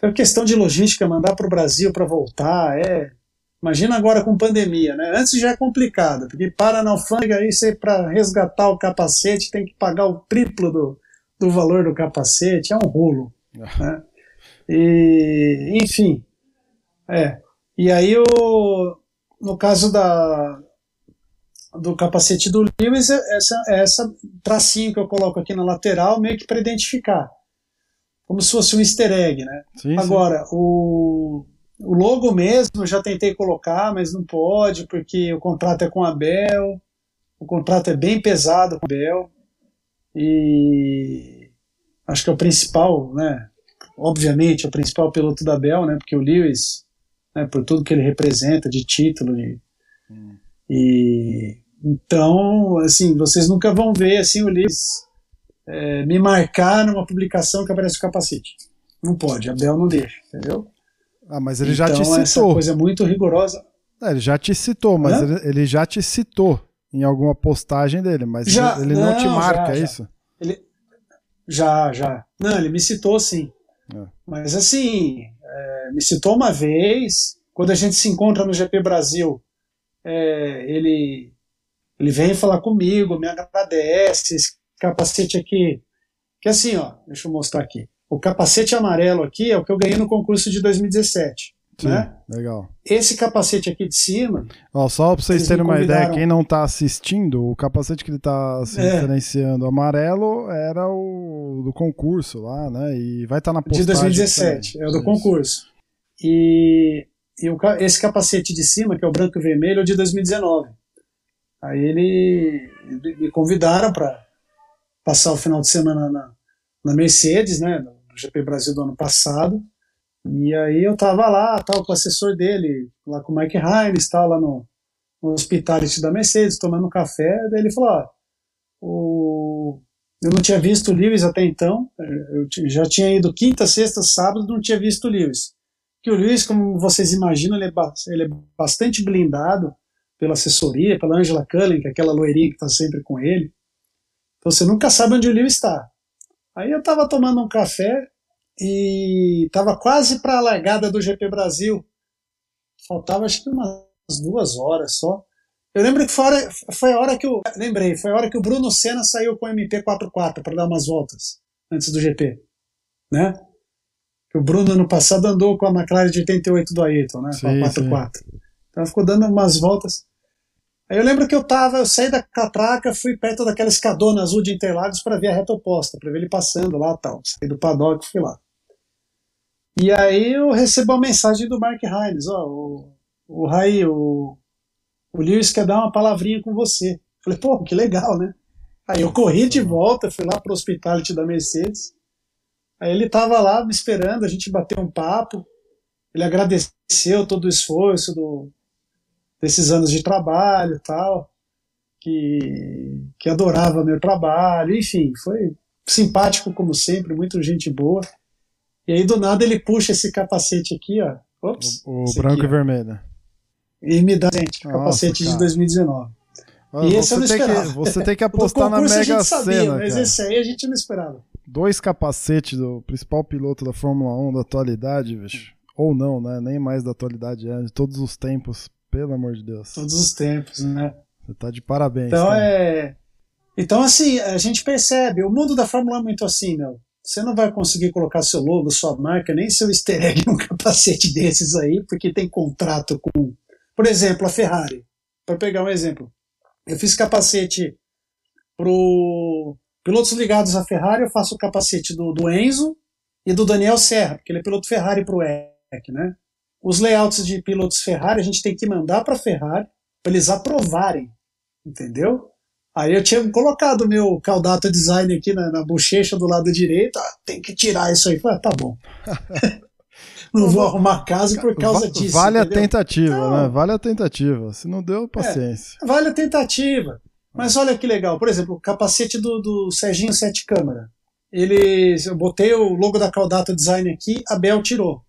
Speaker 2: É questão de logística, mandar para o Brasil para voltar, é. Imagina agora com pandemia, né? Antes já é complicado, porque para na alfândega aí você para resgatar o capacete tem que pagar o triplo do, do valor do capacete, é um rolo. né? E, enfim, é. E aí o, no caso da, do capacete do Lewis é essa, é essa tracinho que eu coloco aqui na lateral, meio que para identificar. Como se fosse um easter egg, né? Sim, Agora, sim. O, o logo mesmo eu já tentei colocar, mas não pode, porque o contrato é com a Bell, o contrato é bem pesado com a Bell, e acho que é o principal, né? Obviamente, é o principal piloto da Bell, né? Porque o Lewis, né, por tudo que ele representa de título, e, hum. e então, assim, vocês nunca vão ver assim o Lewis é, me marcar numa publicação que aparece o capacete. Não pode, a Bel não deixa, entendeu?
Speaker 1: Ah, mas ele então, já te citou. Essa
Speaker 2: coisa muito rigorosa.
Speaker 1: É, ele já te citou, mas ele, ele, já te citou em alguma postagem dele, mas já, ele não, não te marca, já, é isso?
Speaker 2: Ele, já, já. Não, ele me citou sim. É. Mas assim, é, me citou uma vez, quando a gente se encontra no GP Brasil, é, ele, ele vem falar comigo, me agradece, esse capacete aqui, que assim, ó, deixa eu mostrar aqui. O capacete amarelo aqui é o que eu ganhei no concurso de 2017.
Speaker 1: Sim,
Speaker 2: né?
Speaker 1: legal.
Speaker 2: Esse capacete aqui de cima.
Speaker 1: Ó, só pra vocês terem uma ideia, quem não tá assistindo, o capacete que ele tá se
Speaker 2: É.
Speaker 1: referenciando amarelo era o do concurso lá, né? E vai estar na
Speaker 2: de
Speaker 1: postagem
Speaker 2: 2017,
Speaker 1: também.
Speaker 2: é o do
Speaker 1: Isso.
Speaker 2: concurso. E, e o esse capacete de cima, que é o branco e vermelho, é o de 2019. Aí ele, me convidaram para passar o final de semana na, na Mercedes, né, GP Brasil do ano passado. E aí eu tava lá, tal, com o assessor dele, lá com o Mike Hines, tal, lá no, no hospitality da Mercedes, tomando um café. Daí ele falou: ó, o, eu não tinha visto o Lewis até então, eu ti- já tinha ido quinta, sexta, sábado, não tinha visto o Lewis. Que o Lewis, como vocês imaginam, ele é, ba- ele é bastante blindado pela assessoria, pela Angela Cullen, que é aquela loirinha que está sempre com ele. Então você nunca sabe onde o Lewis está. Aí eu estava tomando um café e estava quase para a largada do GP Brasil. Faltava acho que umas duas horas só. Eu lembro que foi a hora, foi a hora que eu. Lembrei, foi a hora que o Bruno Senna saiu com o MP44 para dar umas voltas antes do GP. Né? Que o Bruno no passado andou com a McLaren de 88 do Ayrton, né? Com a
Speaker 1: Sim,
Speaker 2: 44. Então ficou dando umas voltas. Aí eu lembro que eu tava, eu saí da catraca, fui perto daquela escadona azul de Interlagos para ver a reta oposta, para ver ele passando lá tal. Saí do paddock, fui lá. E aí eu recebo uma mensagem do Mark Hines, ó, o, o Raí, o, o Lewis quer dar uma palavrinha com você. Falei, pô, que legal, né? Aí eu corri de volta, fui lá pro hospitality da Mercedes. Aí ele tava lá me esperando, a gente bateu um papo. Ele agradeceu todo o esforço do, desses anos de trabalho e tal, que, que adorava meu trabalho, enfim, foi simpático como sempre, muito gente boa. E aí do nada ele puxa esse capacete aqui, ó. Ops,
Speaker 1: O, o branco
Speaker 2: aqui,
Speaker 1: e vermelho.
Speaker 2: e me dá gente,
Speaker 1: Nossa,
Speaker 2: capacete
Speaker 1: cara.
Speaker 2: de 2019.
Speaker 1: Ah,
Speaker 2: E esse eu não
Speaker 1: tem que,
Speaker 2: esperava.
Speaker 1: você tem que apostar na Mega Sena,
Speaker 2: mas
Speaker 1: cara.
Speaker 2: esse aí a gente não esperava.
Speaker 1: Dois capacetes do principal piloto da Fórmula 1 da atualidade, bicho. Ou não, né? Nem mais da atualidade, é de todos os tempos. Pelo amor de Deus.
Speaker 2: Todos os tempos, né?
Speaker 1: Você tá de parabéns.
Speaker 2: Então
Speaker 1: cara.
Speaker 2: é. Então, assim, a gente percebe, o mundo da Fórmula 1 é muito assim, meu. Você não vai conseguir colocar seu logo, sua marca, nem seu easter egg num capacete desses aí, porque tem contrato com. Por exemplo, a Ferrari. Para pegar um exemplo. Eu fiz capacete pro pilotos ligados à Ferrari, eu faço o capacete do, do Enzo e do Daniel Serra, porque ele é piloto Ferrari pro EC, né? Os layouts de pilotos Ferrari a gente tem que mandar para a Ferrari para eles aprovarem, entendeu? Aí eu tinha colocado o meu Caldato Design aqui na, na bochecha do lado direito, ah, tem que tirar isso aí. Falei, ah, tá bom. não vou arrumar casa por causa disso.
Speaker 1: Vale a
Speaker 2: entendeu?
Speaker 1: tentativa,
Speaker 2: Não.
Speaker 1: né? Vale a tentativa. Se não deu, paciência.
Speaker 2: Vale a tentativa. Mas olha que legal, por exemplo, o capacete do, do Serginho Sete Câmara. Eles, eu botei o logo da Caldato Design aqui, a Bel tirou,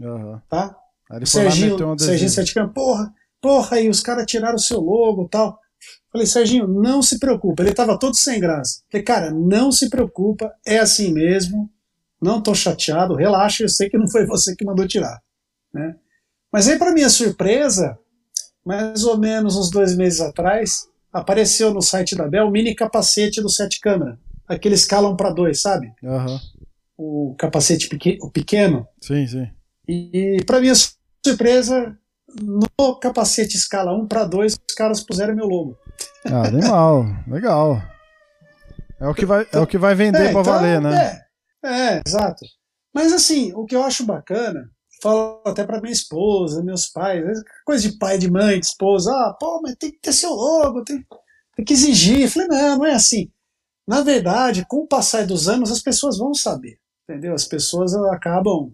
Speaker 1: Aham.
Speaker 2: tá?
Speaker 1: Aí ele
Speaker 2: O
Speaker 1: lá e
Speaker 2: Serginho,
Speaker 1: meteu um
Speaker 2: Serginho. Sete Câmara, porra, porra, aí os caras tiraram o seu logo e tal. Falei, Serginho, não se preocupa. Ele tava todo sem graça. Falei, cara, não se preocupa, é assim mesmo. Não tô chateado, relaxa, eu sei que não foi você que mandou tirar. Né? Mas aí, para minha surpresa, mais ou menos uns dois meses atrás, apareceu no site da Bell o mini capacete do Sete Câmara. Aquele escalam para dois, sabe?
Speaker 1: Aham.
Speaker 2: O capacete peque- o pequeno.
Speaker 1: Sim, sim.
Speaker 2: E, para minha surpresa, no capacete escala 1 para 2, os caras puseram meu logo.
Speaker 1: Ah, animal. Legal. É o que vai, é o que vai vender pra
Speaker 2: então,
Speaker 1: valer, né?
Speaker 2: É, é, exato. Mas assim, o que eu acho bacana, falo até para minha esposa, meus pais, coisa de pai, de mãe, de esposa, ah, pô, mas tem que ter seu logo, tem, tem que exigir. Eu falei, não, não é assim. Na verdade, com o passar dos anos, as pessoas vão saber, entendeu? As pessoas acabam.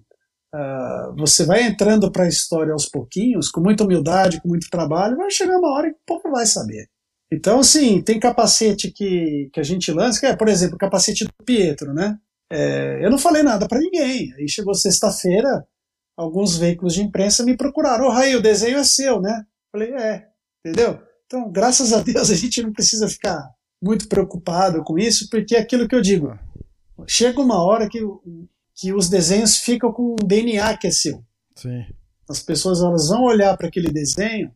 Speaker 2: ah, você vai entrando para a história aos pouquinhos, com muita humildade, com muito trabalho, vai chegar uma hora que o povo vai saber. Então, sim, tem capacete que, que a gente lança, que é, por exemplo, o capacete do Pietro, né? É, eu não falei nada para ninguém. Aí chegou sexta-feira, alguns veículos de imprensa me procuraram. Ô, Raí, o desenho é seu, né? Falei, é, entendeu? Então, graças a Deus, a gente não precisa ficar muito preocupado com isso, porque é aquilo que eu digo. Chega uma hora que, que os desenhos ficam com um DNA que é seu.
Speaker 1: Sim.
Speaker 2: As pessoas elas vão olhar para aquele desenho,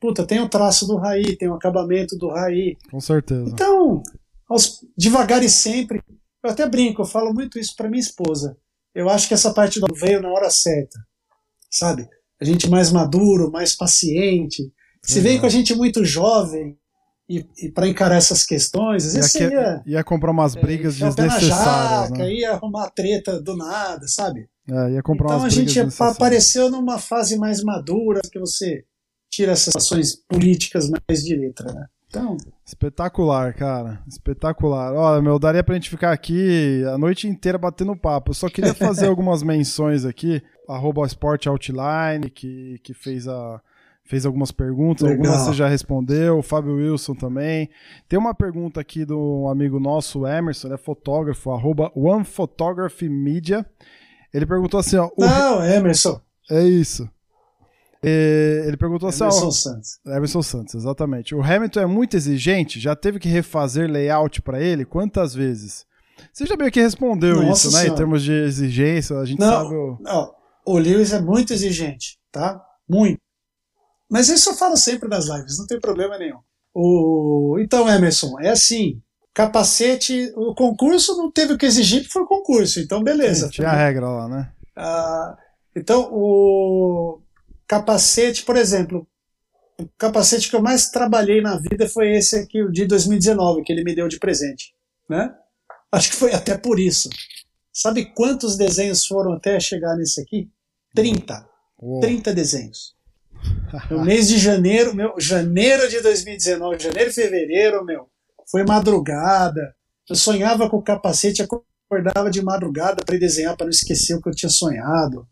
Speaker 2: puta, tem o traço do Raí, tem o acabamento do Raí.
Speaker 1: Com certeza.
Speaker 2: Então, aos, devagar e sempre, eu até brinco, eu falo muito isso para minha esposa. Eu acho que essa parte do veio na hora certa, sabe? A gente mais maduro, mais paciente. Se vem com a gente muito jovem, e, e para encarar essas questões, às vezes
Speaker 1: ia,
Speaker 2: ia,
Speaker 1: ia comprar umas
Speaker 2: é,
Speaker 1: brigas
Speaker 2: na
Speaker 1: desnecessárias.
Speaker 2: jaca,
Speaker 1: né?
Speaker 2: ia arrumar treta do nada, sabe?
Speaker 1: É, ia comprar
Speaker 2: Então
Speaker 1: umas
Speaker 2: a gente apareceu numa fase mais madura que você tira essas ações políticas mais de letra, né? Então,
Speaker 1: Espetacular, cara. Espetacular. Olha, meu, daria pra gente ficar aqui a noite inteira batendo papo. Eu só queria fazer algumas menções aqui. Arroba Sport Outline, que, que fez, a, fez algumas perguntas.
Speaker 2: Legal.
Speaker 1: Algumas você já respondeu. O Fábio Wilson também. Tem uma pergunta aqui do amigo nosso, o Emerson, ele é fotógrafo, arroba Media. Ele perguntou assim, ó. o-
Speaker 2: não, Emerson,
Speaker 1: É isso. Ele perguntou assim,
Speaker 2: Emerson Santos.
Speaker 1: Emerson Santos, exatamente. O Hamilton é muito exigente, já teve que refazer layout pra ele quantas vezes? Você já meio que respondeu
Speaker 2: Nossa
Speaker 1: isso, né? Em
Speaker 2: Senhora.
Speaker 1: termos de exigência, a gente sabe o.
Speaker 2: Não, o Lewis é muito exigente, tá? Muito. Mas isso eu falo sempre nas lives, não tem problema nenhum. O... Então, Emerson, é assim. Capacete, o concurso não teve o que exigir, porque foi o concurso, então beleza.
Speaker 1: Tinha a regra lá, né?
Speaker 2: Ah, então, o capacete, por exemplo, o capacete que eu mais trabalhei na vida foi esse aqui, o de 2019, que ele me deu de presente. Né? Acho que foi até por isso. Sabe quantos desenhos foram até chegar nesse aqui? 30.
Speaker 1: Uou.
Speaker 2: 30 desenhos. No mês de janeiro, meu, janeiro de 2019, janeiro e fevereiro, meu, foi madrugada. Eu sonhava com o capacete, acordava de madrugada para desenhar, para não esquecer o que eu tinha sonhado.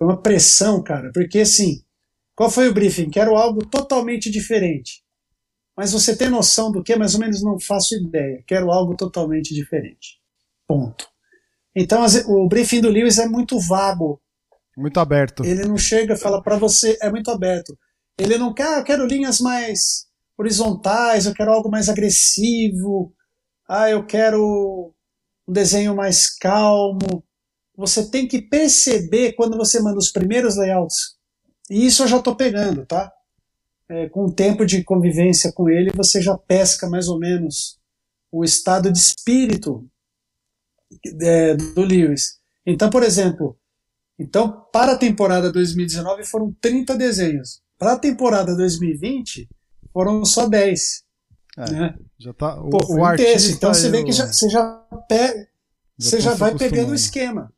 Speaker 2: Foi uma pressão, cara, porque assim, qual foi o briefing? Quero algo totalmente diferente. Mas você tem noção do que? Mais ou menos não faço ideia. Quero algo totalmente diferente. Ponto. Então as- o briefing do Lewis é muito vago.
Speaker 1: Muito aberto.
Speaker 2: Ele não chega e fala para você, é muito aberto. Ele não quer, ah, eu quero linhas mais horizontais, eu quero algo mais agressivo, ah, eu quero um desenho mais calmo. Você tem que perceber quando você manda os primeiros layouts. E isso eu já estou pegando, tá? É, com o tempo de convivência com ele, você já pesca mais ou menos o estado de espírito é, do Lewis. Então, por exemplo, então, para a temporada 2019 foram 30 desenhos. Para a temporada 2020 foram só 10.
Speaker 1: É,
Speaker 2: né?
Speaker 1: Já tá, o,
Speaker 2: Pô,
Speaker 1: o
Speaker 2: um. Então você vê que já, você já, pega,
Speaker 1: Já
Speaker 2: você
Speaker 1: tão
Speaker 2: já vai pegando o esquema.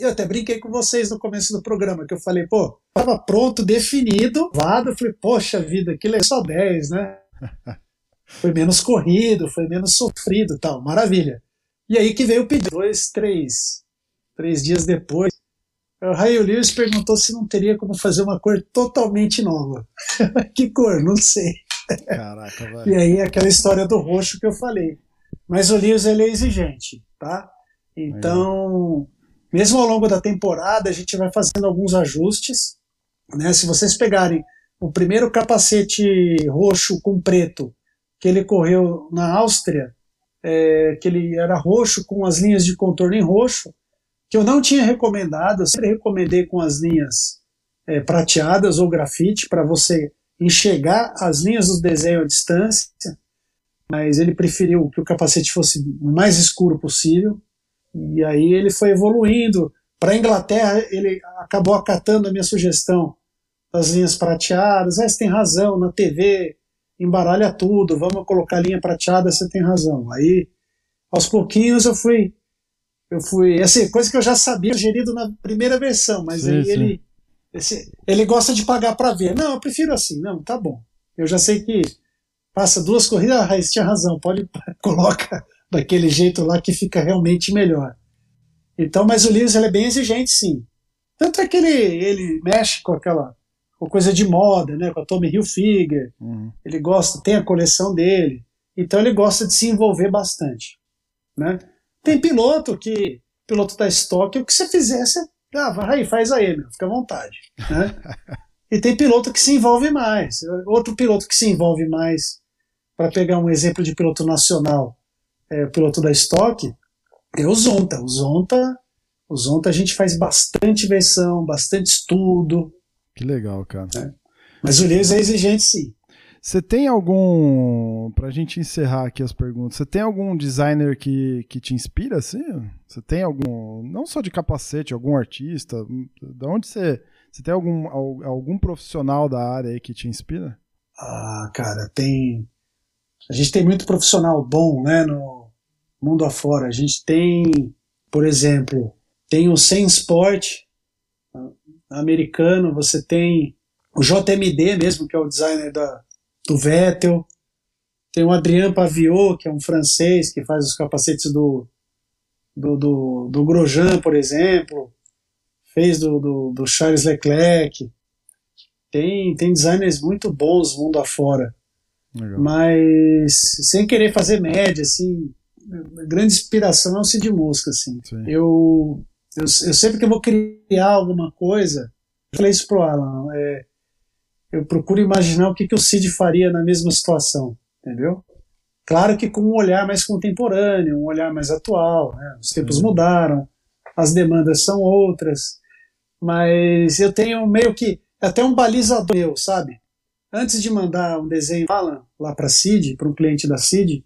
Speaker 2: Eu até brinquei com vocês no começo do programa, que eu falei, pô, tava pronto, definido, vado, eu falei, poxa vida, aquilo é só 10, né? Foi menos corrido, foi menos sofrido tal, maravilha. E aí que veio o pedido, dois, três, três dias depois, o Raio Lewis perguntou se não teria como fazer uma cor totalmente nova. que cor? Não sei.
Speaker 1: Caraca,
Speaker 2: E
Speaker 1: velho.
Speaker 2: aí aquela história do roxo que eu falei. Mas o Lewis ele é exigente, tá? Então, mesmo ao longo da temporada, a gente vai fazendo alguns ajustes. Né? Se vocês pegarem o primeiro capacete roxo com preto que ele correu na Áustria, é, que ele era roxo com as linhas de contorno em roxo, que eu não tinha recomendado, eu sempre recomendei com as linhas é, prateadas ou grafite para você enxergar as linhas do desenho à distância, mas ele preferiu que o capacete fosse o mais escuro possível. E aí ele foi evoluindo. Para a Inglaterra, ele acabou acatando a minha sugestão das linhas prateadas. Ah, você tem razão, na TV embaralha tudo, vamos colocar linha prateada, você tem razão. Aí, aos pouquinhos, eu fui. Eu fui. Assim, coisa que eu já sabia, sugerido na primeira versão, mas
Speaker 1: Sim,
Speaker 2: aí
Speaker 1: sim.
Speaker 2: ele. esse- ele gosta de pagar para ver. Não, eu prefiro assim. Não, tá bom. Eu já sei que passa duas corridas, ah, Raiz tinha razão, pode coloca daquele jeito lá que fica realmente melhor. Então, mas o Lewis ele é bem exigente, sim. Tanto é que ele, ele mexe com aquela com coisa de moda, né, com a Tommy Hilfiger.
Speaker 1: Uhum.
Speaker 2: Ele gosta, tem a coleção dele. Então ele gosta de se envolver bastante, né? Tem piloto que piloto da estoque, o que você fizer, você ah, vai aí, faz aí, meu, fica à vontade, né? E tem piloto que se envolve mais. Outro piloto que se envolve mais, para pegar um exemplo de piloto nacional, é, piloto da estoque, é o Zonta. O Zonta, o Zonta a gente faz bastante versão, bastante estudo,
Speaker 1: Que legal, cara.
Speaker 2: É. Mas o Lewis é exigente sim.
Speaker 1: Você tem algum. Pra gente encerrar aqui as perguntas, você tem algum designer que, que te inspira, assim? Você tem algum. Não só de capacete, algum artista? Da onde você. Você tem algum, algum profissional da área aí que te inspira?
Speaker 2: Ah, cara, tem. A gente tem muito profissional bom, né, no mundo afora. A gente tem, por exemplo, tem o Sem Sport americano, você tem o JMD mesmo, que é o designer da, do Vettel. Tem o Adrien Paviot, que é um francês que faz os capacetes do, do, do, do Grosjean, por exemplo. Fez do, do, do, Charles Leclerc. Tem, tem designers muito bons mundo afora. Legal. Mas sem querer fazer média, assim, grande inspiração é o Cid Mosca, assim. Eu, eu, eu, sempre que eu vou criar alguma coisa, eu falei isso pro Alan, é, eu procuro imaginar o que, que o Cid faria na mesma situação, entendeu? Claro que com um olhar mais contemporâneo, um olhar mais atual, né? os tempos Sim. mudaram, as demandas são outras, mas eu tenho meio que até um balizador meu, sabe? Antes de mandar um desenho fala lá para Cid, para um cliente da Cid,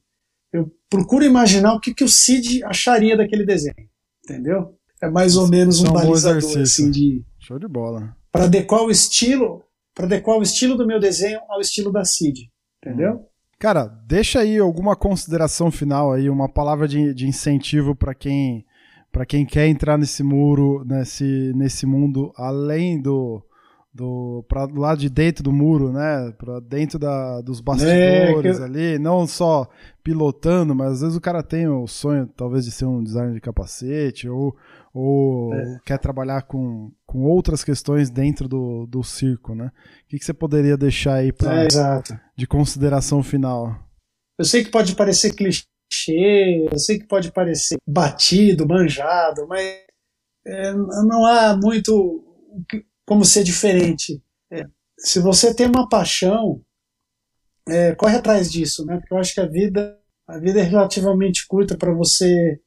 Speaker 2: eu procuro imaginar o que, que o Cid acharia daquele desenho, entendeu? É mais ou menos um, é um balizador assim de
Speaker 1: show de bola
Speaker 2: para adequar o estilo para adequar o estilo do meu desenho ao estilo da Cid, entendeu?
Speaker 1: Cara, deixa aí alguma consideração final aí, uma palavra de, de incentivo para quem para quem quer entrar nesse muro, nesse, nesse mundo além do do para lá de dentro do muro, né? Para dentro da, dos bastidores é, eu... ali, não só pilotando, mas às vezes o cara tem o sonho talvez de ser um designer de capacete ou ou é. quer trabalhar com, com outras questões dentro do, do circo, né? O que, que você poderia deixar aí pra,
Speaker 2: é,
Speaker 1: de consideração final?
Speaker 2: Eu sei que pode parecer clichê, eu sei que pode parecer batido, manjado, mas é, não há muito como ser diferente. É, se você tem uma paixão, é, corre atrás disso, né? Porque eu acho que a vida, a vida é relativamente curta para você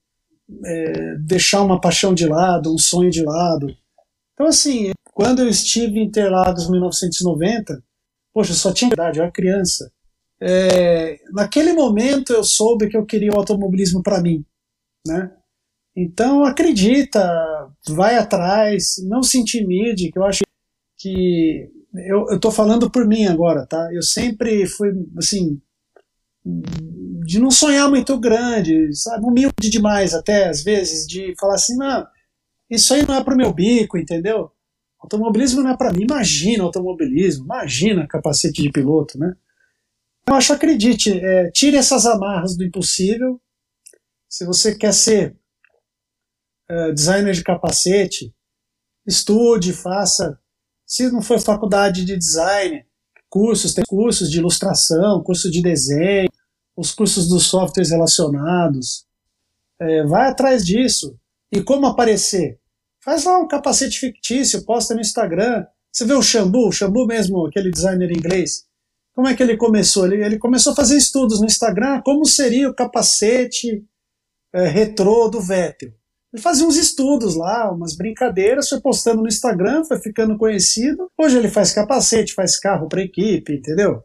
Speaker 2: é, deixar uma paixão de lado, um sonho de lado. Então, assim, quando eu estive em Interlagos em 1990, poxa, eu só tinha idade, eu era criança. É, naquele momento eu soube que eu queria o automobilismo para mim, né? Então acredita, vai atrás, não se intimide, que eu acho que eu, tô falando por mim agora, tá? Eu sempre fui assim de não sonhar muito grande, sabe? Humilde demais até, às vezes, de falar assim, não, isso aí não é pro meu bico, entendeu? Automobilismo não é para mim. Imagina automobilismo, imagina capacete de piloto, né? Eu acho, acredite, é, tire essas amarras do impossível. Se você quer ser é, designer de capacete, estude, faça. Se não for faculdade de design, cursos, tem cursos de ilustração, curso de desenho, os cursos dos softwares relacionados. É, vai atrás disso. E como aparecer? Faz lá um capacete fictício, posta no Instagram. Você vê o Xambu, o Xambu mesmo, aquele designer inglês. Como é que ele começou? Ele, ele começou a fazer estudos no Instagram, como seria o capacete é, retrô do Vettel. Ele fazia uns estudos lá, umas brincadeiras, foi postando no Instagram, foi ficando conhecido. Hoje ele faz capacete, faz carro para equipe, entendeu?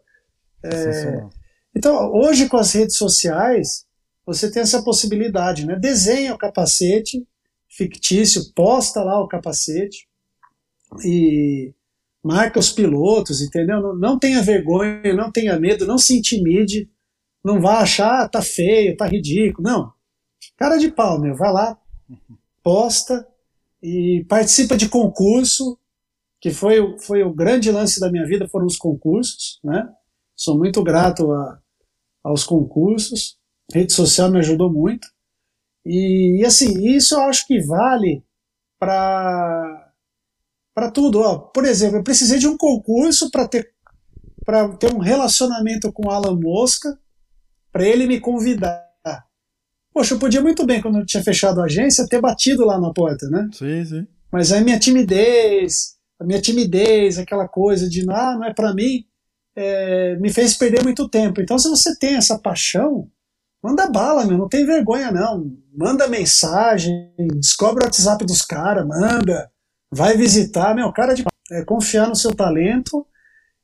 Speaker 2: É, então, hoje com as redes sociais, você tem essa possibilidade, né? Desenha o capacete fictício, posta lá o capacete e marca os pilotos, entendeu? Não, não tenha vergonha, não tenha medo, não se intimide, não vá achar, ah, tá feio, tá ridículo. Não. Cara de pau, meu, vai lá, posta e participa de concurso, que foi, foi o grande lance da minha vida, foram os concursos, né? Sou muito grato a, aos concursos. A rede social me ajudou muito. E, e assim, isso eu acho que vale para para tudo. Ó. Por exemplo, eu precisei de um concurso para ter para ter um relacionamento com Alan Mosca, para ele me convidar. Poxa, eu podia muito bem, quando eu tinha fechado a agência, ter batido lá na porta, né?
Speaker 1: Sim, sim.
Speaker 2: Mas aí minha timidez, a minha timidez, aquela coisa de, ah, não é para mim, é, me fez perder muito tempo. Então, se você tem essa paixão, manda bala, meu, não tem vergonha não. Manda mensagem, descobre o WhatsApp dos caras, manda, vai visitar, meu, cara de. é confiar no seu talento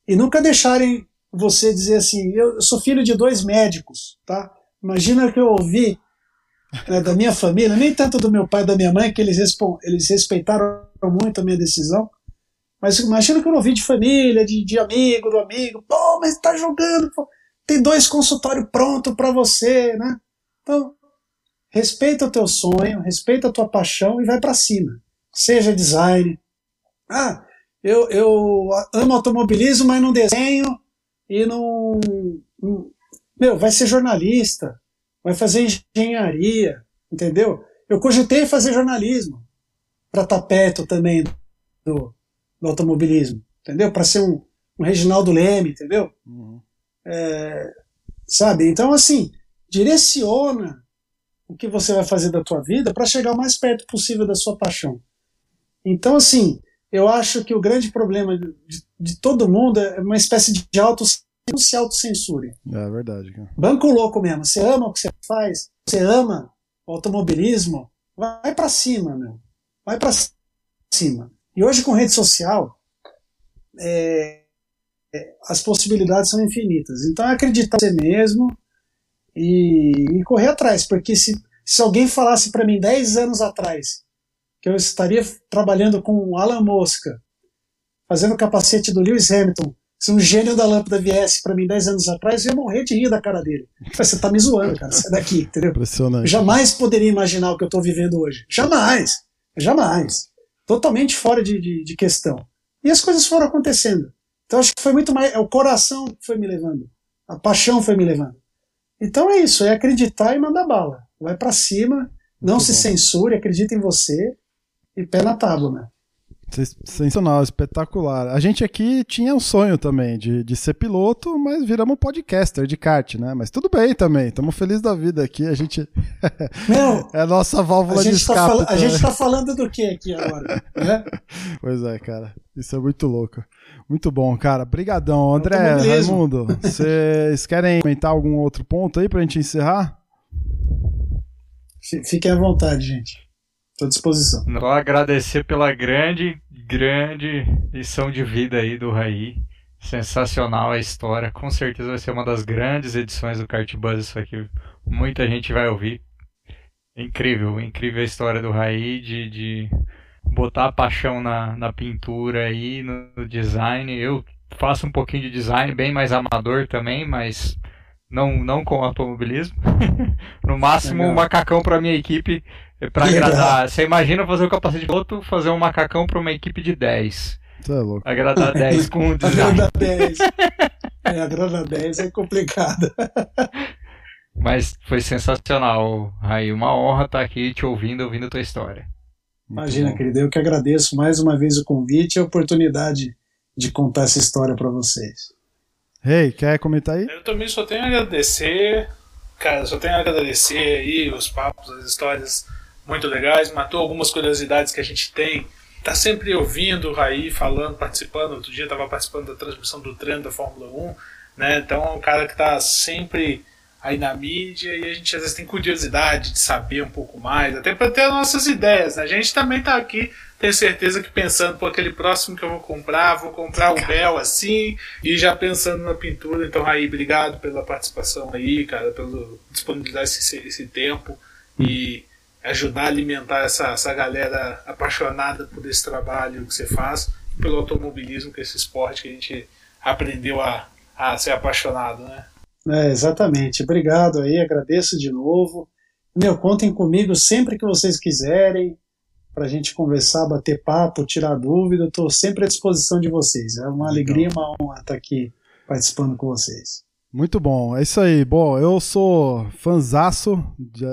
Speaker 2: e nunca deixarem você dizer assim, eu sou filho de dois médicos, tá? Imagina que eu ouvi né, da minha família, nem tanto do meu pai da minha mãe, que eles, eles respeitaram muito a minha decisão, mas imagina que eu ouvi de família, de, de amigo, do amigo, pô, mas tá jogando, pô, tem dois consultórios pronto para você, né? Então, respeita o teu sonho, respeita a tua paixão e vai para cima. Seja design. Ah, eu, eu amo automobilismo, mas não desenho e não, não. Meu, vai ser jornalista, vai fazer engenharia, entendeu? Eu cogitei fazer jornalismo para estar tá perto também do, do automobilismo, entendeu? Para ser um, um Reginaldo Leme, entendeu? Uhum. É, sabe? Então, assim, direciona o que você vai fazer da tua vida para chegar o mais perto possível da sua paixão. Então, assim, eu acho que o grande problema de, de todo mundo é uma espécie de auto se autocensure.
Speaker 1: É verdade. Cara.
Speaker 2: Banco louco mesmo. Você ama o que você faz? Você ama o automobilismo? Vai para cima, meu. Vai para cima. E hoje com rede social, é, é, as possibilidades são infinitas. Então é acreditar em você mesmo e, e correr atrás, porque se, se alguém falasse para mim 10 anos atrás que eu estaria trabalhando com Alan Mosca, fazendo o capacete do Lewis Hamilton, se um gênio da lâmpada viesse para mim 10 anos atrás, eu ia morrer de rir da cara dele. Você tá me zoando, cara, sai daqui, entendeu?
Speaker 1: Impressionante.
Speaker 2: Eu jamais poderia imaginar o que eu tô vivendo hoje. Jamais. Jamais. Totalmente fora de, de, de questão. E as coisas foram acontecendo. Então acho que foi muito mais. É o coração que foi me levando. A paixão foi me levando. Então é isso, é acreditar e mandar bala. Vai para cima, não muito se bom. censure, acredita em você e pé na tábua, né?
Speaker 1: Sensacional, espetacular. A gente aqui tinha um sonho também de, de ser piloto, mas viramos podcaster de kart, né? Mas tudo bem também, estamos felizes da vida aqui. A gente.
Speaker 2: Não,
Speaker 1: é a nossa válvula de
Speaker 2: tá
Speaker 1: escape.
Speaker 2: Tá a gente tá falando do que aqui agora? né?
Speaker 1: Pois é, cara. Isso é muito louco. Muito bom, cara. Brigadão. André, Raimundo, vocês querem comentar algum outro ponto aí pra gente encerrar?
Speaker 2: Fiquem à vontade, gente. Estou à disposição.
Speaker 3: Vou agradecer pela grande, grande lição de vida aí do Raí. Sensacional a história. Com certeza vai ser uma das grandes edições do Kart Buzz isso aqui. Muita gente vai ouvir. Incrível, incrível a história do Raí de, de botar a paixão na, na pintura aí, no, no design. Eu faço um pouquinho de design, bem mais amador também, mas não, não com automobilismo. no máximo, Legal. um macacão para minha equipe é pra agradar. Você imagina fazer o capacete de piloto, fazer um macacão pra uma equipe de 10.
Speaker 1: Você é louco.
Speaker 3: Agradar 10 com o design.
Speaker 2: Agradar 10. É, agradar 10 é complicado.
Speaker 3: Mas foi sensacional, Raí. Uma honra estar aqui te ouvindo, ouvindo a tua história.
Speaker 2: Imagina, querido, eu que agradeço mais uma vez o convite e a oportunidade de contar essa história para vocês.
Speaker 1: Hey, quer comentar aí?
Speaker 4: Eu também só tenho a agradecer, cara, só tenho a agradecer aí os papos, as histórias muito legais, matou algumas curiosidades que a gente tem. Tá sempre ouvindo o Raí falando, participando. Outro dia estava participando da transmissão do treino da Fórmula 1, né? Então é um cara que está sempre aí na mídia e a gente às vezes tem curiosidade de saber um pouco mais, até para ter as nossas ideias. Né? A gente também está aqui, tenho certeza que pensando, por aquele próximo que eu vou comprar, vou comprar o Bel assim, e já pensando na pintura. Então, Raí, obrigado pela participação aí, cara, pelo disponibilizar esse, esse tempo. E ajudar a alimentar essa, essa galera apaixonada por esse trabalho que você faz, pelo automobilismo, que é esse esporte que a gente aprendeu a, a ser apaixonado, né?
Speaker 2: É, exatamente. Obrigado aí, agradeço de novo. Meu, contem comigo sempre que vocês quiserem para a gente conversar, bater papo, tirar dúvida. Estou sempre à disposição de vocês. É uma Legal. alegria, uma honra estar aqui participando com vocês.
Speaker 1: Muito bom, é isso aí. Bom, eu sou fanzaço de,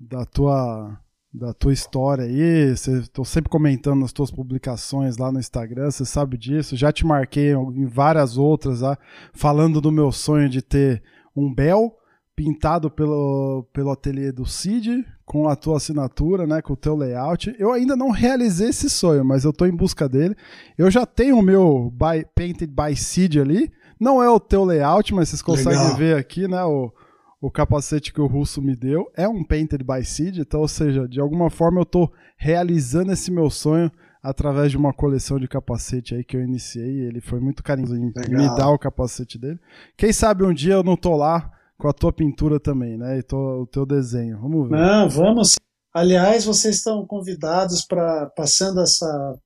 Speaker 1: da tua da tua história aí. Estou sempre comentando nas tuas publicações lá no Instagram, você sabe disso. Já te marquei em várias outras lá, falando do meu sonho de ter um Bel pintado pelo, pelo ateliê do Cid, com a tua assinatura, né, com o teu layout. Eu ainda não realizei esse sonho, mas eu estou em busca dele. Eu já tenho o meu by, Painted by Cid ali, não é o teu layout, mas vocês conseguem Legal. ver aqui, né? O, o capacete que o russo me deu é um Painted by Seed, então, ou seja, de alguma forma eu estou realizando esse meu sonho através de uma coleção de capacete aí que eu iniciei. Ele foi muito carinhoso em
Speaker 2: Legal.
Speaker 1: me dar o capacete dele. Quem sabe um dia eu não tô lá com a tua pintura também, né? E tô, o teu desenho. Vamos ver.
Speaker 2: Não, vamos. Aliás, vocês estão convidados para passando essa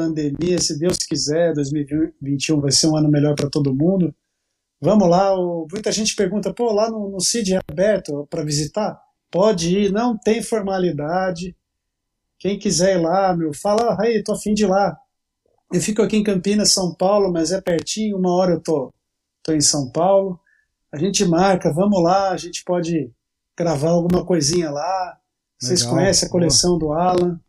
Speaker 2: pandemia, se Deus quiser, 2021 vai ser um ano melhor para todo mundo. Vamos lá. o- muita gente pergunta, pô, lá no, no CID é aberto para visitar? Pode ir, não tem formalidade. Quem quiser ir lá, meu, fala, aí, tô afim de ir lá. Eu fico aqui em Campinas, São Paulo, mas é pertinho, uma hora eu tô, tô em São Paulo. A gente marca, vamos lá, a gente pode gravar alguma coisinha lá. Vocês
Speaker 1: Legal,
Speaker 2: conhecem a
Speaker 1: boa.
Speaker 2: coleção do Alan.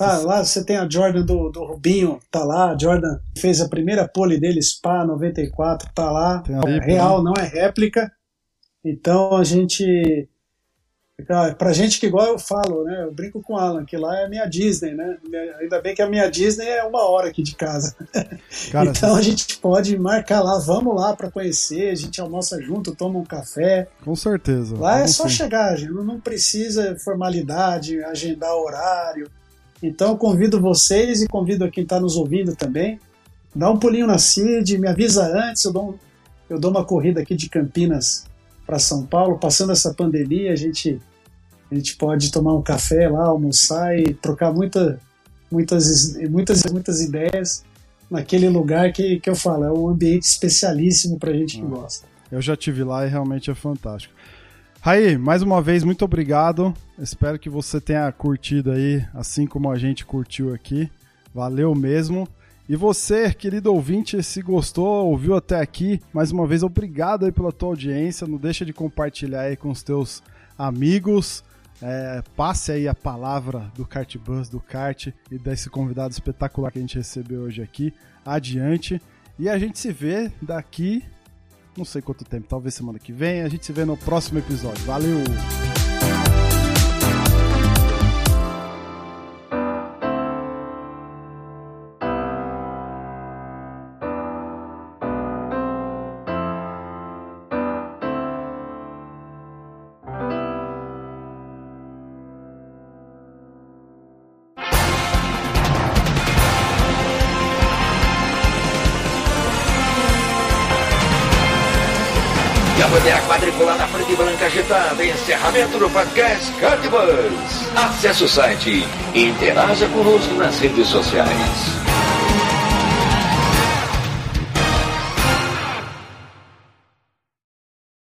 Speaker 2: Tá, lá você tem a Jordan do, do Rubinho, tá lá. A Jordan fez a primeira pole dele, Spa 94, tá lá. É real, não é réplica. Então a gente. Pra gente que igual eu falo, né? Eu brinco com o Alan, que lá é a minha Disney, né? Ainda bem que a minha Disney é uma hora aqui de casa.
Speaker 1: Cara,
Speaker 2: então a gente pode marcar lá, vamos lá pra conhecer, a gente almoça junto, toma um café.
Speaker 1: com certeza.
Speaker 2: Lá é só
Speaker 1: sim.
Speaker 2: chegar, gente, não não precisa formalidade, agendar horário. Então convido vocês e convido a quem está nos ouvindo também. Dá um pulinho na CID, me avisa antes, eu dou, um- eu dou uma corrida aqui de Campinas para São Paulo. Passando essa pandemia, a gente, a gente pode tomar um café lá, almoçar e trocar muita, muitas, muitas, muitas ideias naquele lugar que, que eu falo, é um ambiente especialíssimo para gente que gosta.
Speaker 1: Eu já tive lá e realmente é fantástico. Raí, mais uma vez, muito obrigado. Espero que você tenha curtido aí, assim como a gente curtiu aqui. Valeu mesmo. E você, querido ouvinte, se gostou, ouviu até aqui, mais uma vez, obrigado aí pela tua audiência. Não deixa de compartilhar aí com os teus amigos. É, passe aí a palavra do Kart Bus, do kart e desse convidado espetacular que a gente recebeu hoje aqui adiante. E a gente se vê daqui não sei quanto tempo, talvez semana que vem. A gente se vê no próximo episódio. Valeu!
Speaker 5: Do podcast Cardbus. Acesse o site e interaja conosco nas redes sociais.